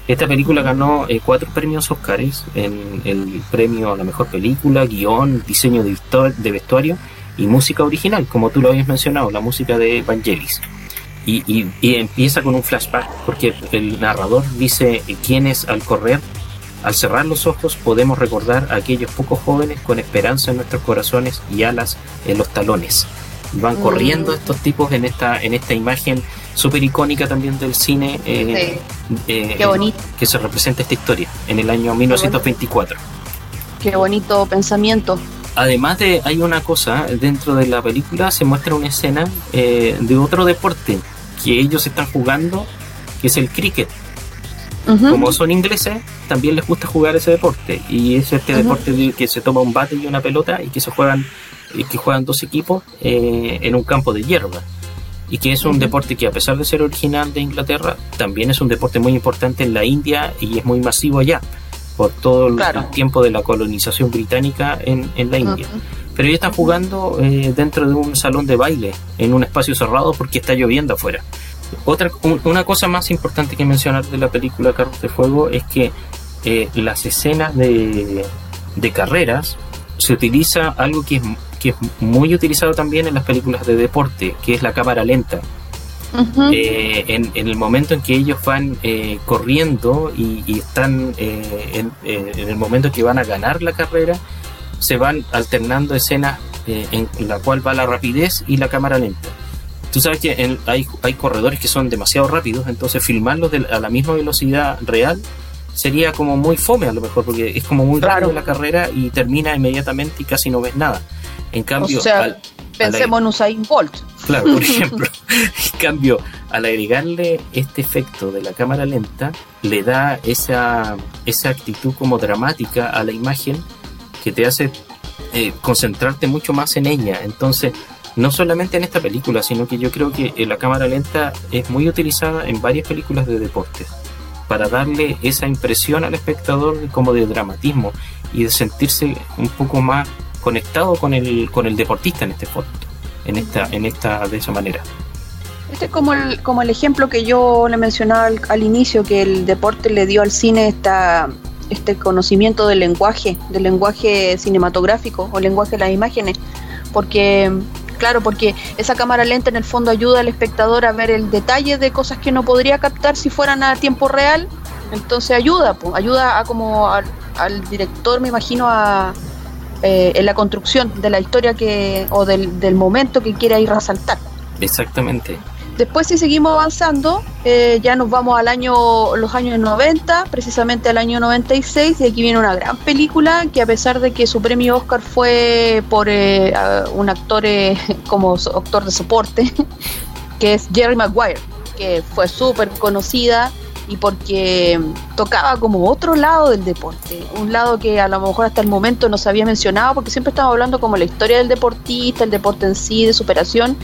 Esta película ganó eh, cuatro premios Oscars en el premio a la mejor película, guion, diseño de, de vestuario y música original, como tú lo habías mencionado, la música de Vangelis. Y, empieza con un flashback, porque el narrador dice quiénes al correr, al cerrar los ojos, podemos recordar a aquellos pocos jóvenes con esperanza en nuestros corazones y alas en los talones. van mm. corriendo estos tipos en esta, en esta imagen súper icónica también del cine eh, eh, Qué bonito. que se representa esta historia en el año 1924. Qué bonito pensamiento. Además de, hay una cosa, dentro de la película se muestra una escena eh, de otro deporte que ellos están jugando, que es el cricket. Como son ingleses, también les gusta jugar ese deporte. Y es este deporte que se toma un bate y una pelota y que se juegan, y que juegan dos equipos eh, en un campo de hierba. y que es un deporte que a pesar de ser original de Inglaterra, también es un deporte muy importante en la India y es muy masivo allá, por todo el tiempo de la colonización británica en, la India. Pero ellos están jugando eh, dentro de un salón de baile, en un espacio cerrado porque está lloviendo afuera. Otra, una cosa más importante que mencionar de la película Carros de Fuego es que eh, las escenas de, de carreras se utiliza algo que es, que es muy utilizado también en las películas de deporte, que es la cámara lenta. Eh, en, el momento en que ellos van eh, corriendo y, están en, el momento en que van a ganar la carrera, se van alternando escenas en la cual va la rapidez y la cámara lenta. Tú sabes que hay, hay corredores que son demasiado rápidos, entonces filmarlos a la misma velocidad real sería como muy fome a lo mejor, porque es como muy rápido la carrera y termina inmediatamente y casi no ves nada. En cambio, pensemos en Usain Bolt. Claro, por ejemplo. en cambio, al agregarle este efecto de la cámara lenta, le da esa, esa actitud como dramática a la imagen que te hace eh, concentrarte mucho más en ella. Entonces, no solamente en esta película, sino que yo creo que eh, la cámara lenta es muy utilizada en varias películas de deportes para darle esa impresión al espectador como de dramatismo y de sentirse un poco más conectado con el, con el deportista en este foto, en esta, en esta, de esa manera. Este es como el, como el ejemplo que yo le mencionaba al, inicio, que el deporte le dio al cine esta, este conocimiento del lenguaje, del lenguaje cinematográfico o lenguaje de las imágenes, porque claro, porque esa cámara lenta en el fondo ayuda al espectador a ver el detalle de cosas que no podría captar si fueran a tiempo real. Entonces ayuda, ayuda a como al, director, me imagino, a, eh, en la construcción de la historia que o del, del momento que quiere ir resaltar. Exactamente. Después si seguimos avanzando, eh, ya nos vamos al año, los años 90, precisamente al año 96, y aquí viene una gran película que a pesar de que su premio Oscar fue por eh, un actor eh, como actor de soporte, que es Jerry Maguire, que fue súper conocida y porque tocaba como otro lado del deporte, un lado que a lo mejor hasta el momento no se había mencionado, porque siempre estamos hablando como la historia del deportista, el deporte en sí, de superación,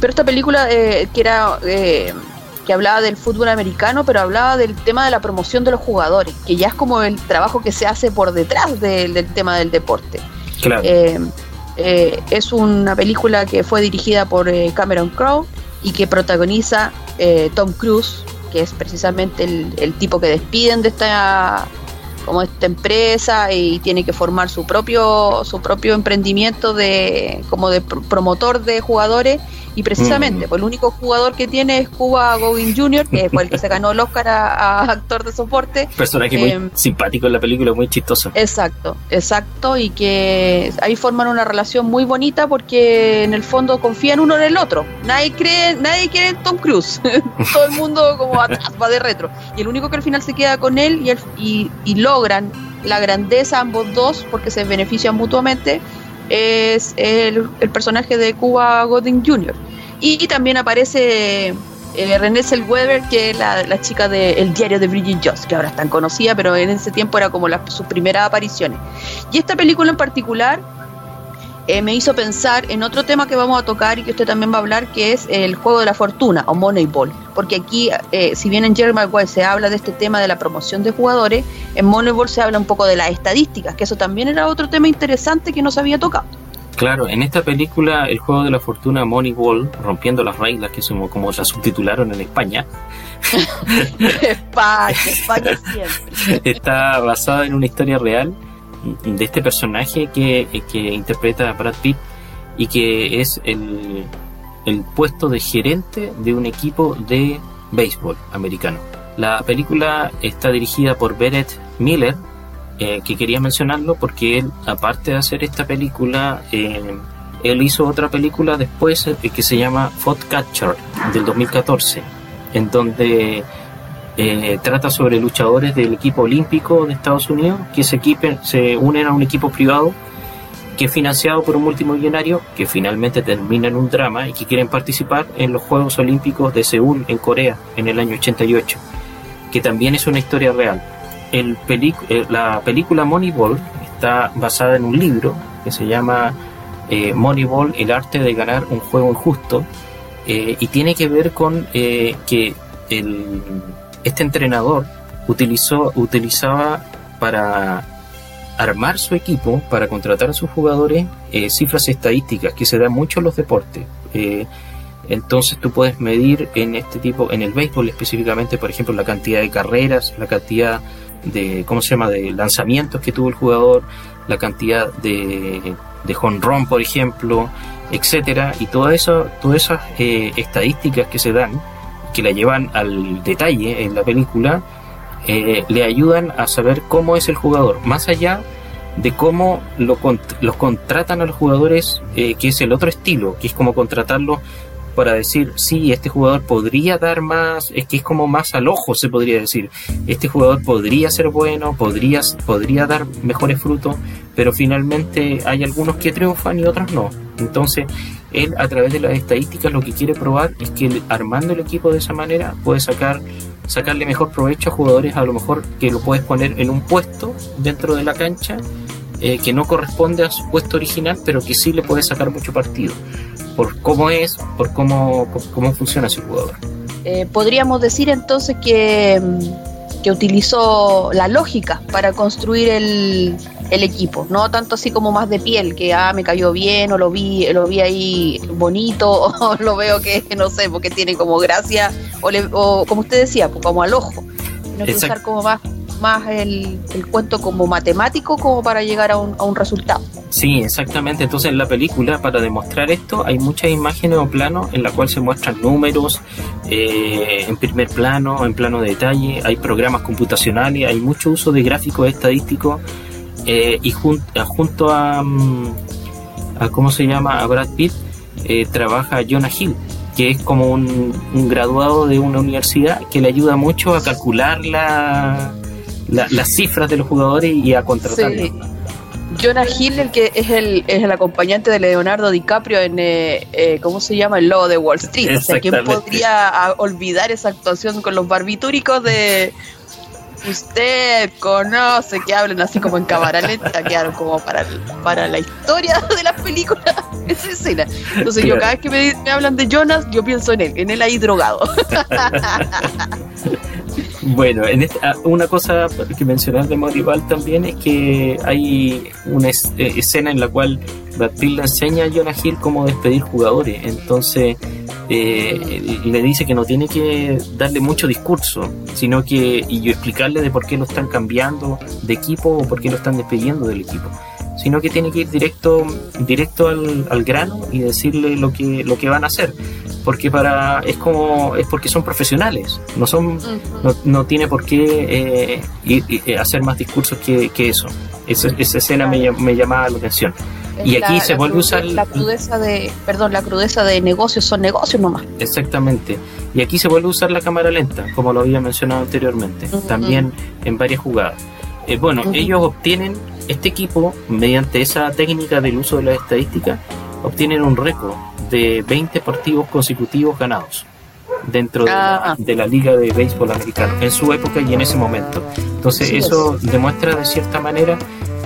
pero esta película eh, que era... Eh, que hablaba del fútbol americano, pero hablaba del tema de la promoción de los jugadores, que ya es como el trabajo que se hace por detrás del tema del deporte. Claro. Eh, es una película que fue dirigida por Cameron Crowe y que protagoniza Tom Cruise, que es precisamente el, tipo que despiden de esta como esta empresa y tiene que formar su propio su propio emprendimiento de como de promotor de jugadores y precisamente, pues el único jugador que tiene es Cuba Gooding Jr., que fue el que se ganó el Oscar a, actor de soporte. Personaje muy em, simpático en la película, muy chistoso. Exacto, exacto, y que ahí forman una relación muy bonita porque en el fondo confían uno en el otro. Nadie cree, nadie quiere en Tom Cruise. Todo el mundo como atrás, va de retro. Y el único que al final se queda con él y, y logran la grandeza ambos dos porque se benefician mutuamente es el, personaje de Cuba Gooding Jr. Y, también aparece eh, René Zellweger, que es la, chica del diario de Bridget Jones, que ahora es tan conocida, pero en ese tiempo era como sus primeras apariciones. Y esta película en particular eh, me hizo pensar en otro tema que vamos a tocar y que usted también va a hablar, que es el juego de la fortuna o Moneyball. Porque aquí, eh, si bien en Jerry Maguire se habla de este tema de la promoción de jugadores, en Moneyball se habla un poco de las estadísticas, que eso también era otro tema interesante que no se había tocado. Claro, en esta película el juego de la fortuna Moneyball, rompiendo las reglas que somos como la subtitularon en España. España, España siempre. Está basada en una historia real de este personaje que, que interpreta a Brad Pitt y que es el, el puesto de gerente de un equipo de béisbol americano. La película está dirigida por Bennett Miller, eh, que quería mencionarlo porque él, aparte de hacer esta película, eh, él hizo otra película después eh, que se llama Catcher del 2014, en donde eh, trata sobre luchadores del equipo olímpico de Estados Unidos que se, equipen, se unen a un equipo privado que es financiado por un multimillonario que finalmente termina en un drama y que quieren participar en los Juegos Olímpicos de Seúl en Corea en el año 88, que también es una historia real. El eh, la película Moneyball está basada en un libro que se llama eh, Moneyball, el arte de ganar un juego injusto, eh, y tiene que ver con que el, este entrenador utilizó, utilizaba para armar su equipo, para contratar a sus jugadores, eh, cifras estadísticas que se dan mucho en los deportes. entonces tú puedes medir en este tipo, en el béisbol específicamente, por ejemplo, la cantidad de carreras, la cantidad de, ¿cómo se llama?, de lanzamientos que tuvo el jugador, la cantidad de, de run por ejemplo, etcétera, y todo eso, todas esas eh, estadísticas que se dan, que la llevan al detalle en la película, eh, le ayudan a saber cómo es el jugador, más allá de cómo lo, los contratan a los jugadores, eh, que es el otro estilo, que es como contratarlos para decir, sí, este jugador podría dar más, es que es como más al ojo, se podría decir. Este jugador podría ser bueno, podría, podría dar mejores frutos, pero finalmente hay algunos que triunfan y otros no. Entonces, él a través de las estadísticas lo que quiere probar es que armando el equipo de esa manera puede sacar sacarle mejor provecho a jugadores a lo mejor que lo puedes poner en un puesto dentro de la cancha eh, que no corresponde a su puesto original, pero que sí le puede sacar mucho partido por cómo es, por cómo, cómo funciona ese jugador. Eh, podríamos decir entonces que, mm, que, utilizó la lógica para construir el, el, equipo, no tanto así como más de piel, que ah, me cayó bien o lo vi, lo vi ahí bonito o lo veo que no sé, porque tiene como gracia o, o como usted decía, pues como al ojo, no que usar como más más el, el, cuento como matemático como para llegar a un, a un, resultado. Sí, exactamente. Entonces en la película, para demostrar esto, hay muchas imágenes o planos en la cual se muestran números eh, en primer plano, en plano de detalle, hay programas computacionales, hay mucho uso de gráficos estadísticos eh, y junto a, mm, a, ¿cómo se llama? A Brad Pitt eh, trabaja Jonah Hill que es como un, un, graduado de una universidad que le ayuda mucho a calcular la, las cifras de los jugadores y a contratarlos. Jonah Hill, el que es el, es el acompañante de Leonardo DiCaprio en, eh, eh ¿cómo se llama? El logo de Wall Street. O sea, ¿quién podría ah, olvidar esa actuación con los barbitúricos de usted conoce que hablen así como en cámara lenta, quedaron como para, para la historia de la película esa escena. Entonces yo cada vez que me, me, hablan de Jonas, yo pienso en él, en él ahí drogado. Bueno, en esta, ah, una cosa que mencionar de Moribal también es que hay una eh, escena en la cual Pitt le enseña a Jonah Hill cómo despedir jugadores. Entonces eh, le dice que no tiene que darle mucho discurso, sino que y explicarle de por qué lo están cambiando de equipo o por qué lo están despidiendo del equipo sino que tiene que ir directo directo al, al, grano y decirle lo que lo que van a hacer porque para es como es porque son profesionales no son no, no, tiene por qué eh, ir, eh, hacer más discursos que, que eso. Esa, esa escena me, me, llamaba la atención. Y aquí se vuelve a usar la crudeza de perdón la crudeza de negocios son negocios nomás. Exactamente. Y aquí se vuelve a usar la cámara lenta como lo había mencionado anteriormente también en varias jugadas. Eh, bueno ellos obtienen este equipo mediante esa técnica del uso de la estadística obtienen un récord de 20 partidos consecutivos ganados dentro de, la, ah. de, la, Liga de Béisbol Americano en su época y en ese momento. Entonces eso demuestra de cierta manera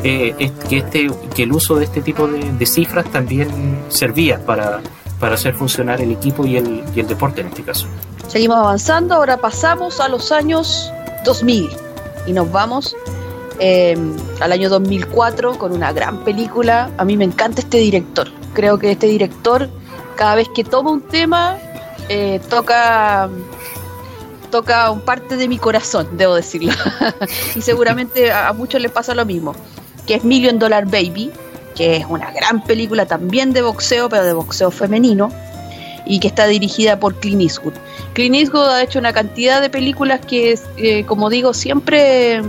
eh, que, este, que el uso de este tipo de, de, cifras también servía para, para hacer funcionar el equipo y el, y el deporte en este caso. Seguimos avanzando, ahora pasamos a los años 2000 y nos vamos eh, al año 2004 con una gran película. A mí me encanta este director. Creo que este director, cada vez que toma un tema, eh, toca toca un parte de mi corazón, debo decirlo. y seguramente a, muchos les pasa lo mismo, que es Million Dollar Baby, que es una gran película también de boxeo, pero de boxeo femenino, y que está dirigida por Clint Eastwood. Clint Eastwood ha hecho una cantidad de películas que, eh, como digo, siempre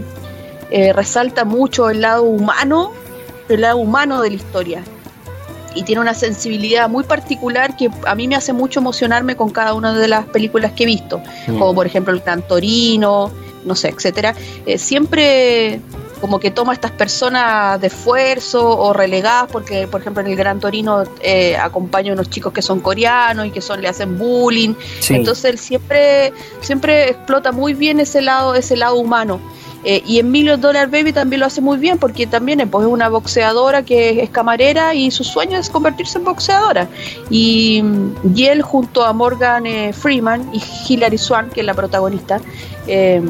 eh, resalta mucho el lado humano, el lado humano de la historia. Y tiene una sensibilidad muy particular que a mí me hace mucho emocionarme con cada una de las películas que he visto, mm. como por ejemplo El Gran Torino, no sé, etcétera. Eh, siempre como que toma a estas personas de esfuerzo o relegadas, porque por ejemplo en el Gran Torino eh, acompaña a unos chicos que son coreanos y que son le hacen bullying. Entonces él siempre, siempre explota muy bien ese lado, ese lado humano Eh, y en Million Dollar Baby también lo hace muy bien porque también pues, es una boxeadora que es, camarera y su sueño es convertirse en boxeadora. Y, y él junto a Morgan eh, Freeman y Hilary Swan, que es la protagonista, eh,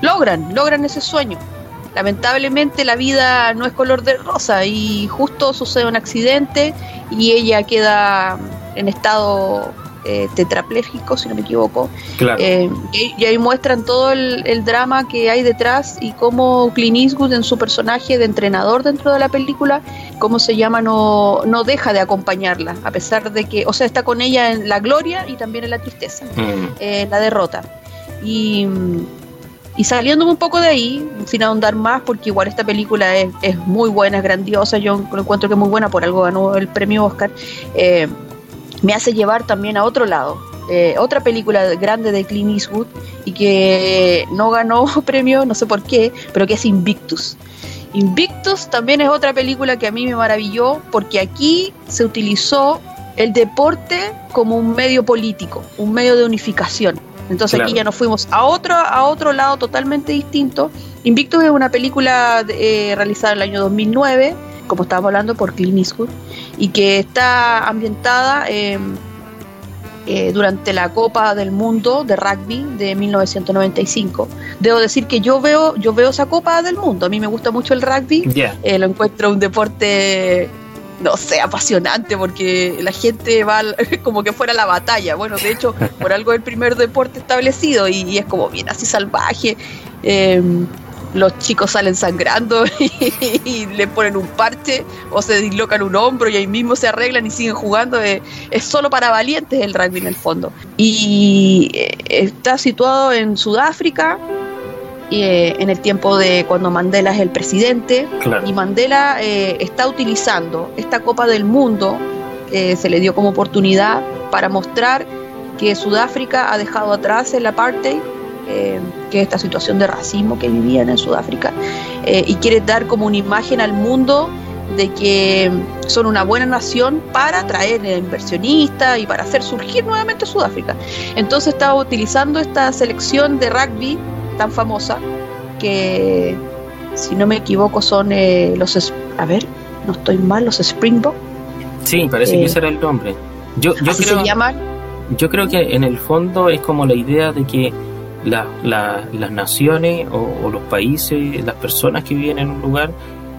logran, logran ese sueño. Lamentablemente la vida no es color de rosa y justo sucede un accidente y ella queda en estado eh, tetrapléjico, si no me equivoco. Eh, y, ahí muestran todo el, drama que hay detrás y cómo Clint Eastwood en su personaje de entrenador dentro de la película, cómo se llama, no, no deja de acompañarla, a pesar de que, o sea, está con ella en la gloria y también en la tristeza, mm. eh, la derrota. Y, y saliendo un poco de ahí, sin ahondar más, porque igual esta película es, es muy buena, es grandiosa, yo encuentro que es muy buena, por algo ganó el premio Oscar. Eh, me hace llevar también a otro lado. Eh, otra película grande de Clint Eastwood y que no ganó premio, no sé por qué, pero que es Invictus. Invictus también es otra película que a mí me maravilló porque aquí se utilizó el deporte como un medio político, un medio de unificación. Entonces aquí ya nos fuimos a otro, a otro lado totalmente distinto. Invictus es una película eh, realizada en el año 2009 como estábamos hablando, por Clint Eastwood, y que está ambientada eh, durante la Copa del Mundo de Rugby de 1995. Debo decir que yo veo, yo veo esa Copa del Mundo, a mí me gusta mucho el rugby, eh, lo encuentro un deporte no sé, apasionante, porque la gente va como que fuera la batalla. Bueno, de hecho, por algo es el primer deporte establecido y, es como bien así salvaje. Eh, los chicos salen sangrando y, le ponen un parche o se dislocan un hombro y ahí mismo se arreglan y siguen jugando. Es, solo para valientes el rugby en el fondo. Y eh, está situado en Sudáfrica. Eh, en el tiempo de cuando Mandela es el presidente y Mandela eh, está utilizando esta Copa del Mundo se le dio como oportunidad para mostrar que Sudáfrica ha dejado atrás el apartheid eh, que es esta situación de racismo que vivían en Sudáfrica, eh, y quiere dar como una imagen al mundo de que son una buena nación para atraer inversionistas y para hacer surgir nuevamente Sudáfrica. Entonces estaba utilizando esta selección de rugby tan famosa que, si no me equivoco, son eh, los... A ver, no estoy mal, los Springbok. Sí, parece que ese era el nombre. Yo, yo creo, se llaman? Yo creo que en el fondo es como la idea de que las naciones o, los países, las personas que viven en un lugar,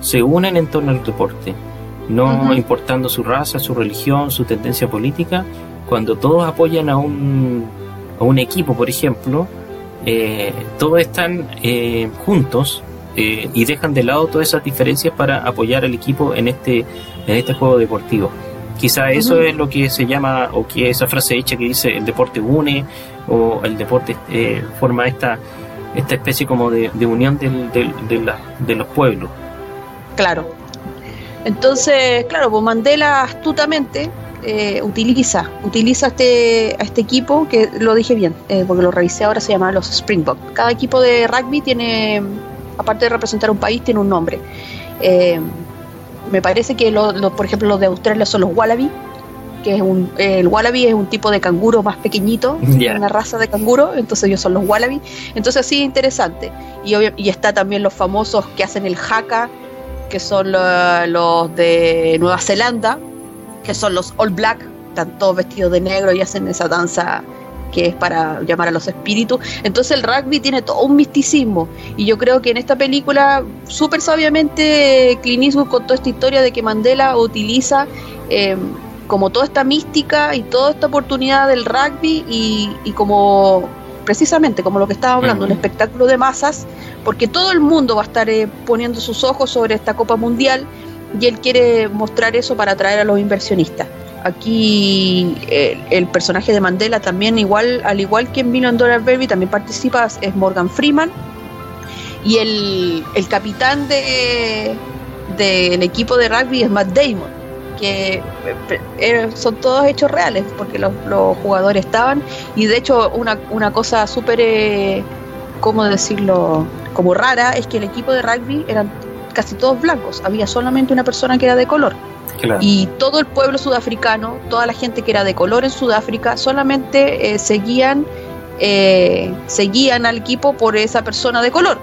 se unen en torno al deporte, no importando su raza, su religión, su tendencia política. Cuando todos apoyan a un, a un equipo, por ejemplo, eh, todos están eh, juntos eh, y dejan de lado todas esas diferencias para apoyar al equipo en este, en este juego deportivo. Quizá eso es lo que se llama, o que esa frase hecha que dice el deporte une, o el deporte eh, forma esta, esta especie como de, unión del, de, los pueblos. Claro. Entonces, claro, pues Mandela astutamente eh, utiliza, utiliza este, a este equipo, que lo dije bien, eh, porque lo revisé ahora, se llama los Springbok. Cada equipo de rugby tiene, aparte de representar un país, tiene un nombre. Me parece que, por ejemplo, los de Australia son los Wallaby, que es un, el wallaby es un tipo de canguro más pequeñito, una raza de canguro, entonces ellos son los wallaby. Entonces sí, interesante. Y, y está también los famosos que hacen el haka, que son los de Nueva Zelanda, que son los All Black, están todos vestidos de negro y hacen esa danza que es para llamar a los espíritus. Entonces el rugby tiene todo un misticismo y yo creo que en esta película súper sabiamente Clint Eastwood contó esta historia de que Mandela utiliza eh, como toda esta mística y toda esta oportunidad del rugby y, como precisamente como lo que estaba hablando, un espectáculo de masas, porque todo el mundo va a estar eh, poniendo sus ojos sobre esta Copa Mundial y él quiere mostrar eso para atraer a los inversionistas. Aquí eh, el personaje de Mandela también, igual, al igual que en Million Dollar Baby, también participa, es Morgan Freeman. Y el, el capitán del de, equipo de rugby es Matt Damon que eh, son todos hechos reales, porque los, jugadores estaban, y de hecho una, una cosa súper, eh, ¿cómo decirlo?, como rara, es que el equipo de rugby eran casi todos blancos, había solamente una persona que era de color. Y todo el pueblo sudafricano, toda la gente que era de color en Sudáfrica, solamente eh, seguían eh, seguían al equipo por esa persona de color.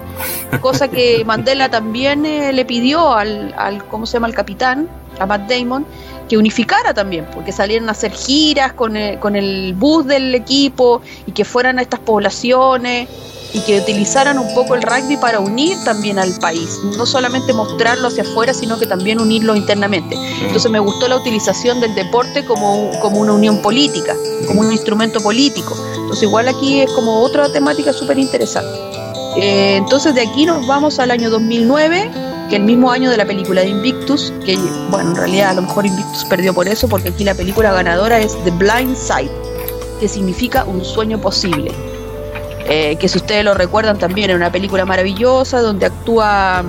Cosa que Mandela también eh, le pidió al, al, ¿cómo se llama?, al capitán, a Matt Damon, que unificara también, porque salieran a hacer giras con el, con el bus del equipo y que fueran a estas poblaciones y que utilizaran un poco el rugby para unir también al país, no solamente mostrarlo hacia afuera, sino que también unirlo internamente. Entonces me gustó la utilización del deporte como, como una unión política, como un instrumento político. Entonces igual aquí es como otra temática súper interesante. Eh, entonces de aquí nos vamos al año 2009, que el mismo año de la película de Invictus, que bueno, en realidad a lo mejor Invictus perdió por eso, porque aquí la película ganadora es The Blind Side, que significa un sueño posible. Eh, que si ustedes lo recuerdan también es una película maravillosa donde actúa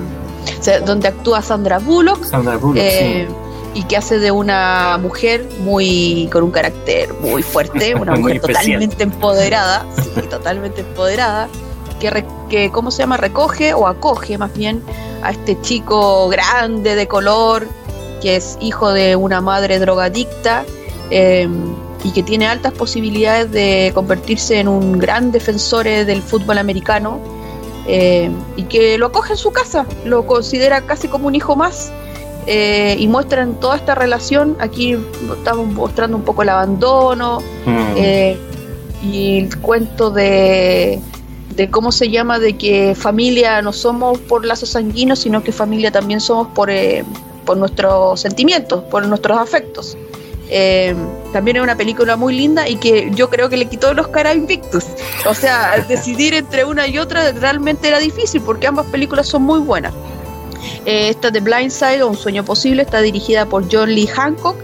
donde actúa Sandra Bullock, Sandra Bullock eh, y que hace de una mujer muy con un carácter muy fuerte, una mujer totalmente empoderada, sí, totalmente empoderada, que, que cómo se llama recoge o acoge más bien a este chico grande de color que es hijo de una madre drogadicta. Eh, y que tiene altas posibilidades de convertirse en un gran defensor eh, del fútbol americano eh, y que lo acoge en su casa, lo considera casi como un hijo más eh, y muestran toda esta relación. Aquí estamos mostrando un poco el abandono mm. y el cuento de, de cómo se llama, de que familia no somos por lazos sanguíneos, sino que familia también somos por, por nuestros sentimientos, por nuestros afectos. Eh, también es una película muy linda y que yo creo que le quitó los Oscar a Invictus. O sea, decidir entre una y otra realmente era difícil porque ambas películas son muy buenas. Eh, esta de Blind Side o Un sueño posible está dirigida por John Lee Hancock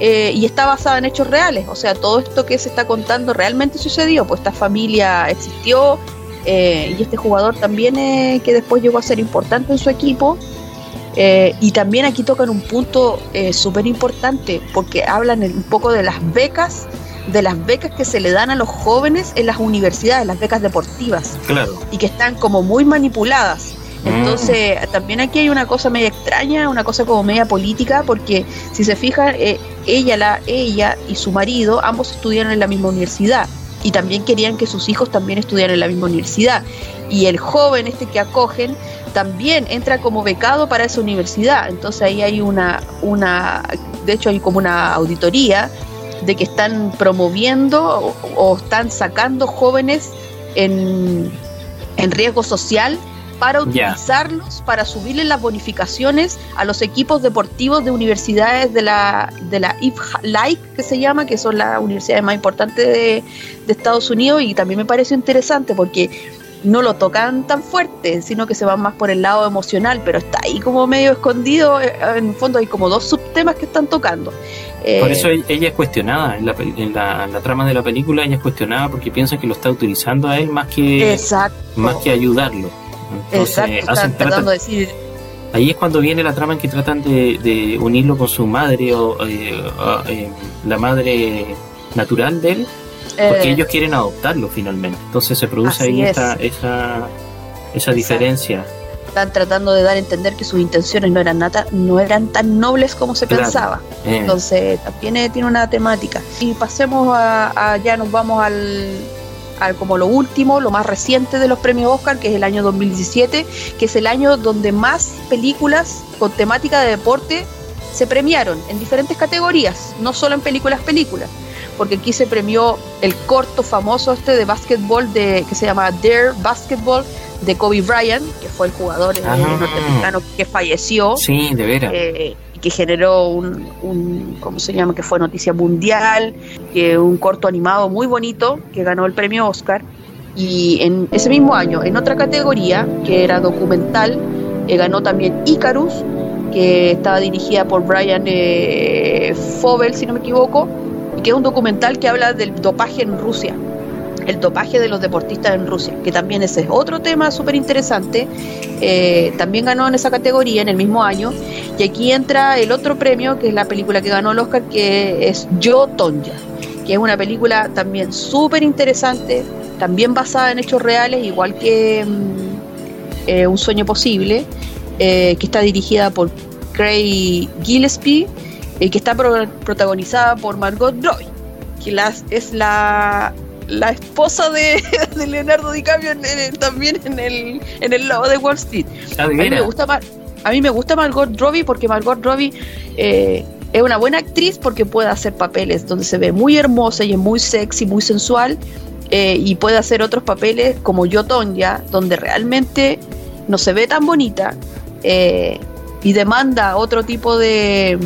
eh, y está basada en hechos reales. O sea, todo esto que se está contando realmente sucedió, pues esta familia existió y este jugador también que después llegó a ser importante en su equipo eh, y también aquí tocan un punto eh, súper importante porque hablan un poco de las becas, de las becas que se le dan a los jóvenes en las universidades, las becas deportivas. Claro. Y que están como muy manipuladas. Mm. Entonces, también aquí hay una cosa media extraña, una cosa como media política, porque si se fijan, eh, ella, la, ella y su marido, ambos estudiaron en la misma universidad y también querían que sus hijos también estudiaran en la misma universidad. Y el joven este que acogen también entra como becado para esa universidad. Entonces ahí hay una, una de hecho hay como una auditoría de que están promoviendo o, están sacando jóvenes en, en riesgo social para utilizarlos, para subirles las bonificaciones a los equipos deportivos de universidades de la, de la like que se llama, que son las universidades más importantes de, de Estados Unidos, y también me parece interesante porque no lo tocan tan fuerte, sino que se van más por el lado emocional, pero está ahí como medio escondido, eh, en el fondo hay como dos subtemas que están tocando. por eso eh, ella es cuestionada, en la, trama de la película ella es cuestionada porque piensa que lo está utilizando a él más que, más que ayudarlo. Entonces, hacen, tratando de decir... Ahí es cuando viene la trama en que tratan de, unirlo con su madre o eh, la madre natural de él porque eh, ellos quieren adoptarlo finalmente. Entonces se produce ahí esa, esa diferencia. Están tratando de dar a entender que sus intenciones no eran, nata, no eran tan nobles como se pensaba. Eh. Entonces también tiene una temática. Y pasemos a, ya nos vamos al, al, como lo último, lo más reciente de los premios Oscar, que es el año 2017, que es el año donde más películas con temática de deporte se premiaron en diferentes categorías, no solo en películas, películas porque aquí se premió el corto famoso este de básquetbol de, que se llama Dare Basketball de Kobe Bryant, que fue el jugador eh, norteamericano que falleció. Sí, de veras. Eh, que generó un, ¿cómo se llama? Que fue noticia mundial, que un corto animado muy bonito que ganó el premio Oscar. Y en ese mismo año, en otra categoría, que era documental, eh, ganó también Icarus, que estaba dirigida por Brian eh, Fobel, si no me equivoco, que es un documental que habla del dopaje en Rusia, el dopaje de los deportistas en Rusia, que también ese es otro tema súper interesante. Eh, también ganó en esa categoría en el mismo año. Y aquí entra el otro premio, que es la película que ganó el Oscar, que es Yo Tonya, que es una película también súper interesante, también basada en hechos reales, igual que mm, eh, Un sueño posible, eh, que está dirigida por Craig Gillespie que está protagonizada por Margot Roy, que es la la esposa de, Leonardo DiCaprio también en el, en el de Wall Street. Ah, a, mí me gusta a mí me gusta Margot Robbie porque Margot Robbie eh, es una buena actriz porque puede hacer papeles donde se ve muy hermosa y es muy sexy, muy sensual, eh, y puede hacer otros papeles como Yo Tonya, donde realmente no se ve tan bonita eh, y demanda otro tipo de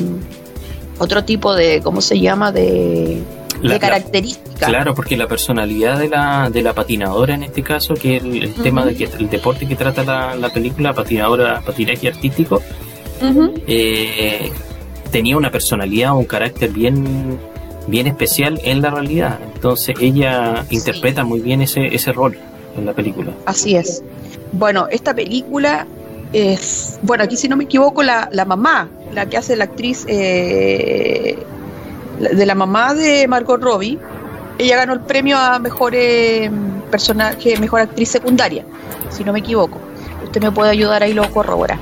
otro tipo de cómo se llama de, características. claro, porque la personalidad de la, de la patinadora en este caso, que es el, tema de que el deporte que trata la, la película, patinadora, patinaje artístico, eh, tenía una personalidad, un carácter bien, bien especial en la realidad. Entonces ella interpreta muy bien ese, ese rol en la película. Así es. Bueno, esta película es, bueno, aquí si no me equivoco, la, la mamá, la que hace la actriz eh, de la mamá de Margot Robbie, ella ganó el premio a mejor eh, personaje, mejor actriz secundaria, si no me equivoco. Usted me puede ayudar ahí lo corrobora.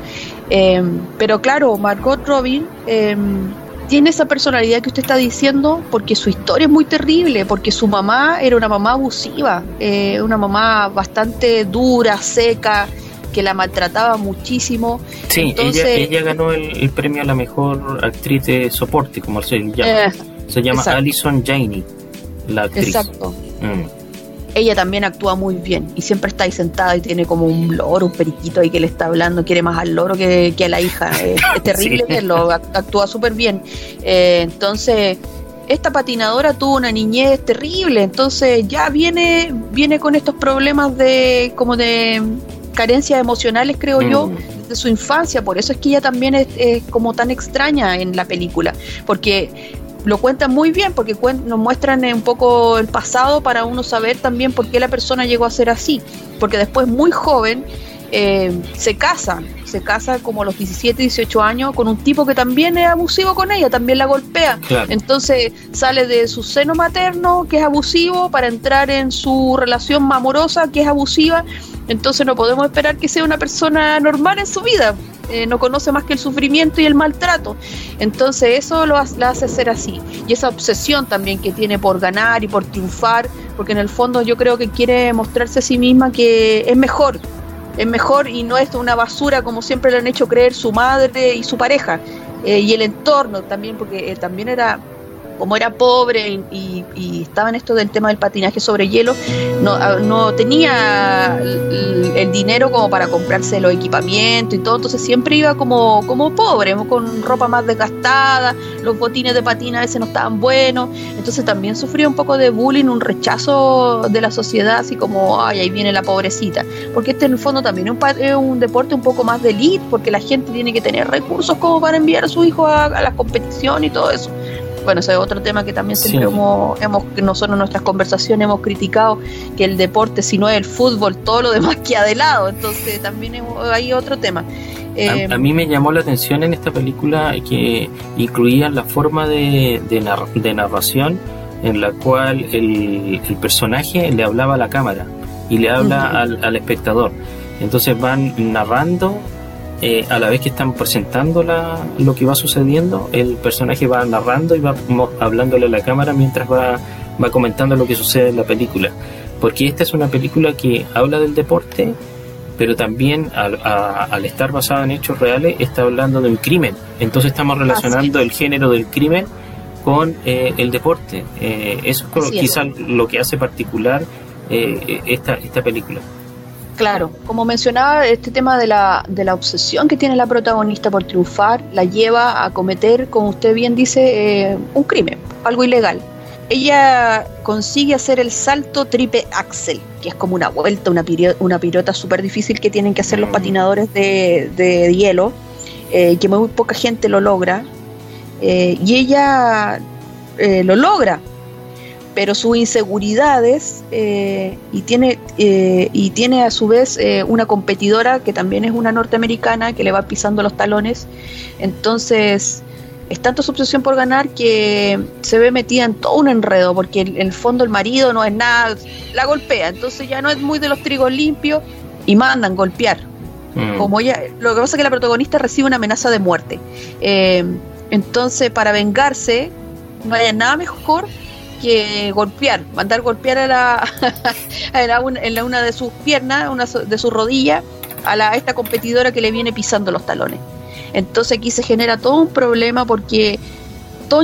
Em, pero claro, Margot Robin em, tiene esa personalidad que usted está diciendo porque su historia es muy terrible, porque su mamá era una mamá abusiva, eh, una mamá bastante dura, seca, que la maltrataba muchísimo. Sí, ella, ganó el, premio a la mejor actriz de soporte, como se llama. Eh, se llama Alison Janey, la actriz. Exacto. Mm ella también actúa muy bien y siempre está ahí sentada y tiene como un loro, un periquito ahí que le está hablando, quiere más al loro que, a la hija. Es, terrible verlo, actúa súper bien. Eh, entonces, esta patinadora tuvo una niñez terrible, entonces ya viene, viene con estos problemas de como de carencias emocionales, creo yo, mm. de su infancia, por eso es que ella también es, es, como tan extraña en la película, porque lo cuentan muy bien porque nos muestran un poco el pasado para uno saber también por qué la persona llegó a ser así. Porque después, muy joven, eh, se casa, se casa como a los 17, 18 años con un tipo que también es abusivo con ella, también la golpea. Entonces sale de su seno materno, que es abusivo, para entrar en su relación amorosa, que es abusiva. Entonces no podemos esperar que sea una persona normal en su vida. Eh, no conoce más que el sufrimiento y el maltrato. Entonces eso lo la hace ser así. Y esa obsesión también que tiene por ganar y por triunfar, porque en el fondo yo creo que quiere mostrarse a sí misma que es mejor, es mejor y no es una basura como siempre le han hecho creer su madre y su pareja. Eh, y el entorno también, porque también era como era pobre y, estaba en esto del tema del patinaje sobre hielo, no, ah, no tenía el, dinero como para comprarse los equipamientos y todo, entonces siempre iba como, como pobre, con ropa más desgastada, los botines de patina a veces no estaban buenos, entonces también sufría un poco de bullying, un rechazo de la sociedad, así como, ay, ahí viene la pobrecita, porque este en el fondo también es un, deporte un poco más de elite, porque la gente tiene que tener recursos como para enviar a su hijo a, a la competición y todo eso bueno, ese es otro tema que también siempre hemos, hemos, nosotros en nuestras conversaciones hemos criticado, que el deporte, si no es el fútbol, todo lo demás queda de lado, entonces también hay otro tema. a, mí me llamó la atención en esta película que incluía la forma de, de, narración en la cual el, personaje le hablaba a la cámara y le habla al, al espectador. Entonces van narrando eh, a la vez que están presentando la, lo que va sucediendo, el personaje va narrando y va hablándole a la cámara mientras va, va comentando lo que sucede en la película. Porque esta es una película que habla del deporte, pero también al, estar basada en hechos reales está hablando de un crimen. Entonces estamos relacionando el género del crimen con eh, el deporte. Eh, eso es quizás lo que hace particular esta, esta película. Claro, como mencionaba, este tema de la, de la obsesión que tiene la protagonista por triunfar la lleva a cometer, como usted bien dice, eh, un crimen, algo ilegal. Ella consigue hacer el salto triple axel, que es como una vuelta, una, una pirota súper difícil que tienen que hacer los mm. patinadores de, hielo, eh, que muy poca gente lo logra. Eh, y ella lo logra, pero sus inseguridades eh, y tiene eh, y tiene a su vez eh, una competidora que también es una norteamericana que le va pisando los talones. Entonces es tanto su obsesión por ganar que se ve metida en todo un enredo porque en el fondo el marido no es nada la golpea. Entonces ya no es muy de los trigos limpios y mandan golpear. Mm. como ella lo que pasa es que la protagonista recibe una amenaza de muerte. Entonces para vengarse no hay nada mejor que golpear, mandar golpear a la, en la una de sus piernas, una de sus rodillas, a, la, a esta competidora que le viene pisando los talones. Entonces aquí se genera todo un problema porque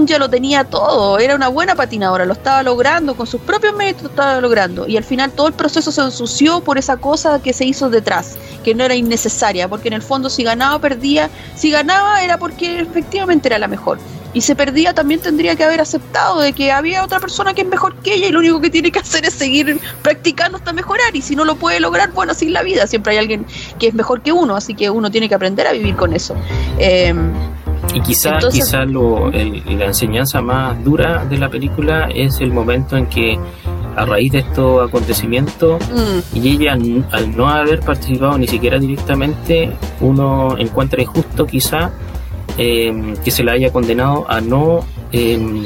ya lo tenía todo, era una buena patinadora, lo estaba logrando, con sus propios méritos estaba logrando. Y al final todo el proceso se ensució por esa cosa que se hizo detrás, que no era innecesaria, porque en el fondo si ganaba, perdía, si ganaba era porque efectivamente era la mejor. Y se perdía también tendría que haber aceptado de que había otra persona que es mejor que ella y lo único que tiene que hacer es seguir practicando hasta mejorar. Y si no lo puede lograr, bueno, así es la vida, siempre hay alguien que es mejor que uno, así que uno tiene que aprender a vivir con eso. Eh, y quizá, quizá lo, la enseñanza más dura de la película es el momento en que a raíz de estos acontecimientos mm. y ella al no haber participado ni siquiera directamente uno encuentra injusto quizá em, que se la haya condenado a no em,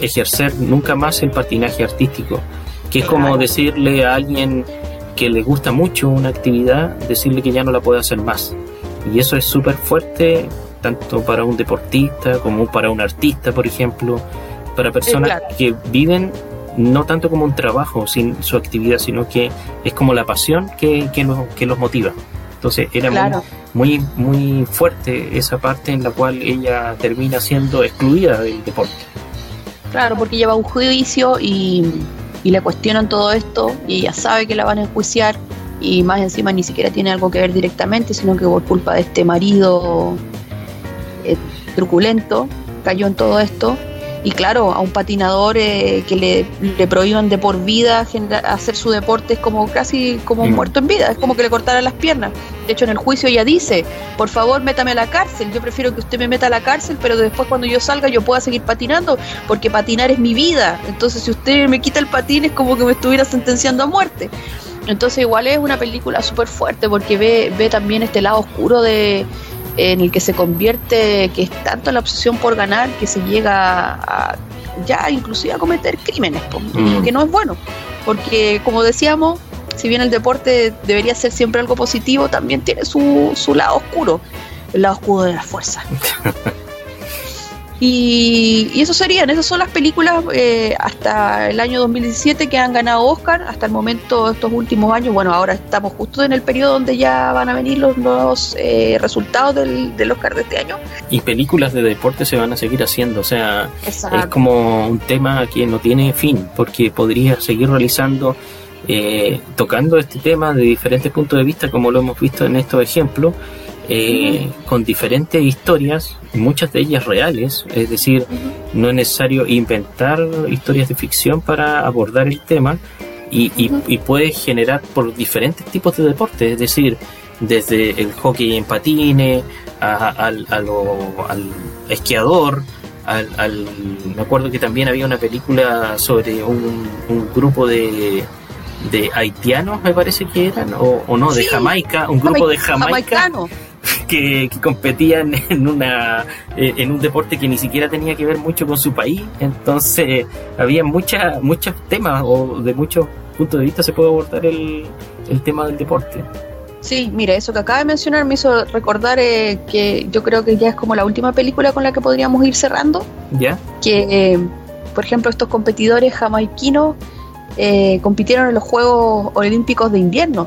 ejercer nunca más el patinaje artístico que es como decirle a alguien que le gusta mucho una actividad decirle que ya no la puede hacer más. Y eso es súper fuerte tanto para un deportista como para un artista, por ejemplo, para personas que viven no tanto como un trabajo sin su actividad, sino que es como la pasión que, que, los, que los motiva. Entonces era muy, muy, fuerte esa parte en la cual ella termina siendo excluida del deporte. Claro, porque lleva un juicio y, y le cuestionan todo esto y ella sabe que la van a enjuiciar y más encima ni siquiera tiene algo que ver directamente, sino que por culpa de este marido eh, truculento, cayó en todo esto. Y claro, a un patinador eh, que le, le, prohíban de por vida hacer su deporte es como casi como un mm. muerto en vida, es como que le cortaran las piernas. De hecho, en el juicio ella dice, por favor, métame a la cárcel, yo prefiero que usted me meta a la cárcel, pero después cuando yo salga yo pueda seguir patinando, porque patinar es mi vida. Entonces, si usted me quita el patín es como que me estuviera sentenciando a muerte. Entonces, igual es una película súper fuerte porque ve, ve también este lado oscuro de, en el que se convierte, que es tanto la obsesión por ganar que se llega a, ya inclusive a cometer crímenes, mm. que no es bueno, porque como decíamos, si bien el deporte debería ser siempre algo positivo, también tiene su, su lado oscuro, el lado oscuro de la fuerza. Y, eso serían, esas son las películas eh, hasta el año 2017 que han ganado Oscar, hasta el momento, estos últimos años. Bueno, ahora estamos justo en el periodo donde ya van a venir los nuevos eh, resultados del, del, Oscar de este año. Y películas de deporte se van a seguir haciendo, o sea, es como un tema que no tiene fin, porque podría seguir realizando, eh, tocando este tema de diferentes puntos de vista, como lo hemos visto en estos ejemplos eh, con diferentes historias, muchas de ellas reales, es decir, no es necesario inventar historias de ficción para abordar el tema y, y, puede generar por diferentes tipos de deportes, es decir, desde el hockey en patines, al, al esquiador, al, me acuerdo que también había una película sobre un, grupo de, de haitianos, me parece que eran, o, no, de Jamaica, un grupo de Jamaica que, competían en una eh, en un deporte que ni siquiera tenía que ver mucho con su país entonces había muchas muchos temas o de muchos puntos de vista se puede abordar el, el tema del deporte Sí, mira, eso que acaba de mencionar me hizo recordar eh, que yo creo que ya es como la última película con la que podríamos ir cerrando. ¿Ya? Que, eh, por ejemplo, estos competidores jamaiquinos compitieron en los Juegos Olímpicos de Invierno.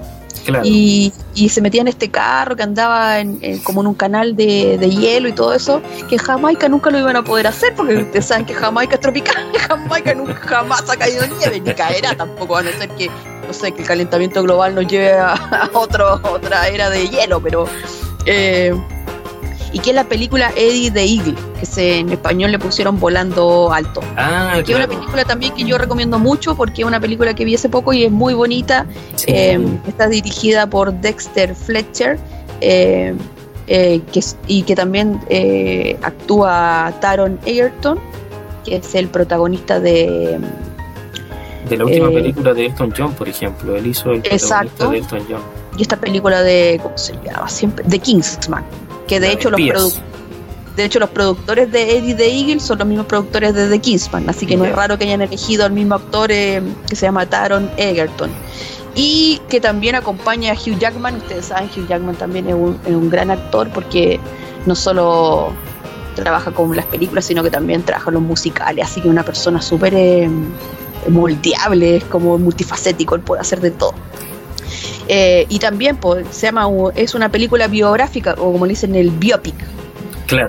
Y, se metía en este carro que andaba en, como en un canal de, hielo y todo eso, que Jamaica nunca lo iban a poder hacer, porque ustedes saben que Jamaica es tropical, Jamaica nunca jamás ha caído nieve, ni caerá tampoco, a no ser que, no sé, que el calentamiento global nos lleve a, otro, otra era de hielo, pero... Eh, y que es la película Eddie the Eagle, que se, en español le pusieron Volando Alto. Ah, que es una película también que yo recomiendo mucho porque es una película que vi hace poco y es muy bonita. Eh, está dirigida por Dexter Fletcher. Eh, eh, que, y que también actúa Taron Egerton, que es el protagonista de de la última película de Elton John, por ejemplo. Él hizo el protagonista de Elton John. Y esta película de, ¿cómo se llama? Siempre, de Kingsman que de hecho los de hecho los productores de Eddie the Eagle son los mismos productores de The Kingsman, así que no es raro que hayan elegido al mismo actor eh, que se llama Taron Egerton. Y que también acompaña a Hugh Jackman, ustedes saben, Hugh Jackman también es un, gran actor porque no solo trabaja con las películas, sino que también trabaja los musicales, así que una persona súper eh, moldeable, es como multifacético, él puede hacer de todo. Eh, y también pues, se llama, es una película biográfica, o como le dicen, el biopic.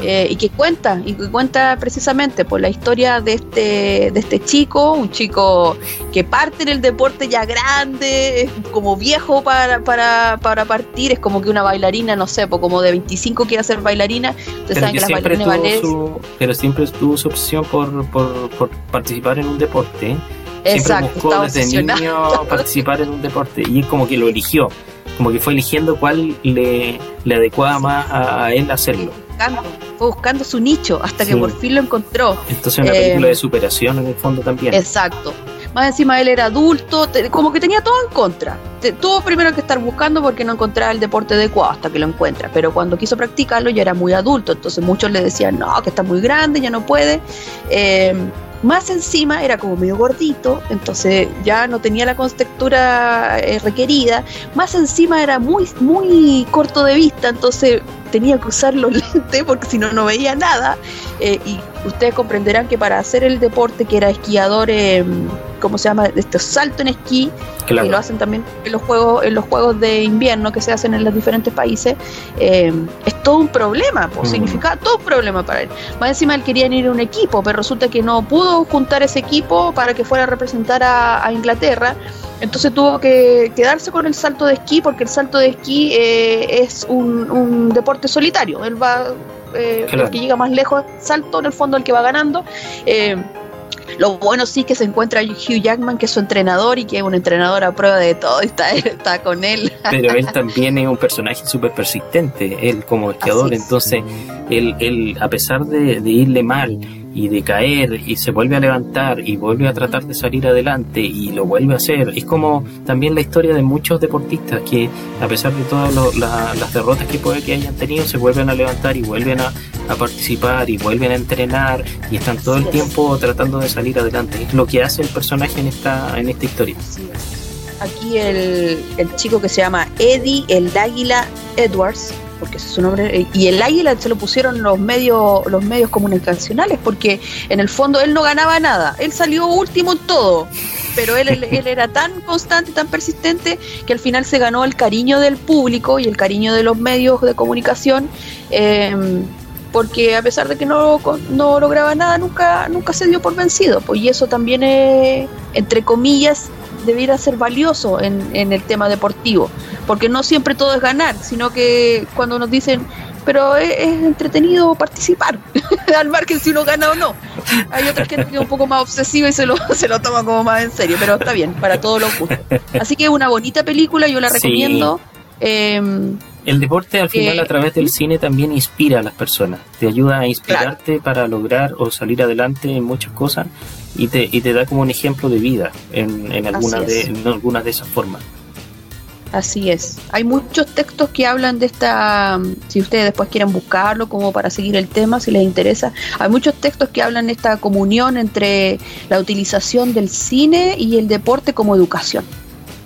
Eh, y que cuenta, y que cuenta precisamente por la historia de este, de este chico, un chico que parte en el deporte ya grande, es como viejo para, para, para partir, es como que una bailarina, no sé, pues como de 25 quiere ser bailarina, ustedes saben que, las bailarinas Pero siempre tuvo su opción por, por, por participar en un deporte. Exacto, buscó desde niño participar en un deporte y es como que lo eligió, como que fue eligiendo cuál le, le adecuaba más a, él hacerlo. fue buscando su nicho hasta que por fin lo encontró. Entonces una película de eh, superación en el fondo también. Exacto. Más encima él era adulto, como que tenía todo en contra. Tuvo primero que estar buscando porque no encontraba el deporte adecuado hasta que lo encuentra. Pero cuando quiso practicarlo ya era muy adulto. Entonces muchos le decían, no, que está muy grande, ya no puede. Eh, más encima era como medio gordito, entonces ya no tenía la contextura eh, requerida. Más encima era muy, muy corto de vista, entonces tenía que usar los lentes porque si no, no veía nada. Eh, y ustedes comprenderán que para hacer el deporte que era esquiador, eh, ¿cómo se llama? Este salto en esquí, que lo hacen también en los juegos, en los juegos de invierno que se hacen en los diferentes países, eh, es todo un problema, pues, mm. significa todo un problema para él. Más encima él quería ir a un equipo, pero resulta que no pudo juntar ese equipo para que fuera a representar a, Inglaterra. Entonces tuvo que quedarse con el salto de esquí porque el salto de esquí eh, es un, deporte solitario. Él va, eh, el que llega más lejos, salto en el fondo el que va ganando. Eh, lo bueno sí que se encuentra Hugh Jackman, que es su entrenador y que es un entrenador a prueba de todo y está, está con él. Pero él también es un personaje súper persistente, él como esquiador, entonces él, él, a pesar de, de irle mal, y de caer y se vuelve a levantar y vuelve a tratar de salir adelante y lo vuelve a hacer. Es como también la historia de muchos deportistas que a pesar de todas las derrotas que puede que hayan tenido, se vuelven a levantar y vuelven a, participar y vuelven a entrenar y están todo el tiempo tratando de salir adelante. Es lo que hace el personaje en esta, en esta historia. Aquí el, el chico que se llama Eddie el Águila Edwards porque es su nombre, y el águila se lo pusieron los medios, los medios comunicacionales, porque en el fondo él no ganaba nada, él salió último en todo, pero él, él, era tan constante, tan persistente, que al final se ganó el cariño del público y el cariño de los medios de comunicación. Em, porque a pesar de que no, no lograba nada, nunca, nunca se dio por vencido. Pues, y eso también, es, entre comillas, debiera ser valioso en, en el tema deportivo, porque no siempre todo es ganar, sino que cuando nos dicen, pero es, entretenido participar, al margen si uno gana o no. Hay otras que es un poco más obsesiva y se lo, se lo toma como más en serio, pero está bien, para todos los gustos. Así que es una bonita película, yo la recomiendo. Em, el deporte al final a través del cine también inspira a las personas, te ayuda a inspirarte para lograr o salir adelante en muchas cosas y te, y te da como un ejemplo de vida en, en algunas de, en algunas de esas formas. Así es. Hay muchos textos que hablan de esta, si ustedes después quieren buscarlo como para seguir el tema, si les interesa, hay muchos textos que hablan de esta comunión entre la utilización del cine y el deporte como educación,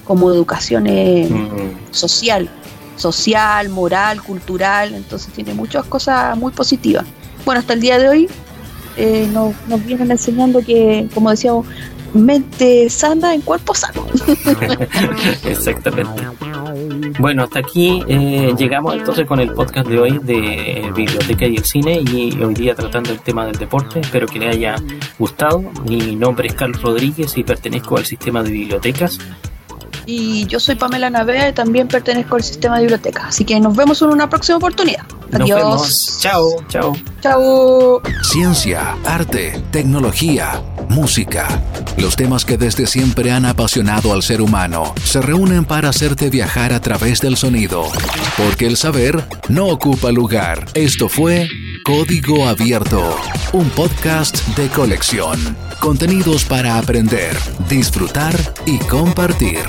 como educación eh, mm. social social, moral, cultural, entonces tiene muchas cosas muy positivas. Bueno, hasta el día de hoy eh, nos, vienen enseñando que, como decíamos, mente sana en cuerpo sano. Exactamente. Bueno, hasta aquí eh, llegamos entonces con el podcast de hoy de Biblioteca y el Cine y hoy día tratando el tema del deporte. Espero que les haya gustado. Mi nombre es Carlos Rodríguez y pertenezco al sistema de bibliotecas y yo soy Pamela Navea y también pertenezco al sistema de biblioteca. Así que nos vemos en una próxima oportunidad. Adiós. Chao, chao. Chao. Ciencia, arte, tecnología, música. Los temas que desde siempre han apasionado al ser humano se reúnen para hacerte viajar a través del sonido. Porque el saber no ocupa lugar. Esto fue Código Abierto, un podcast de colección. Contenidos para aprender, disfrutar y compartir.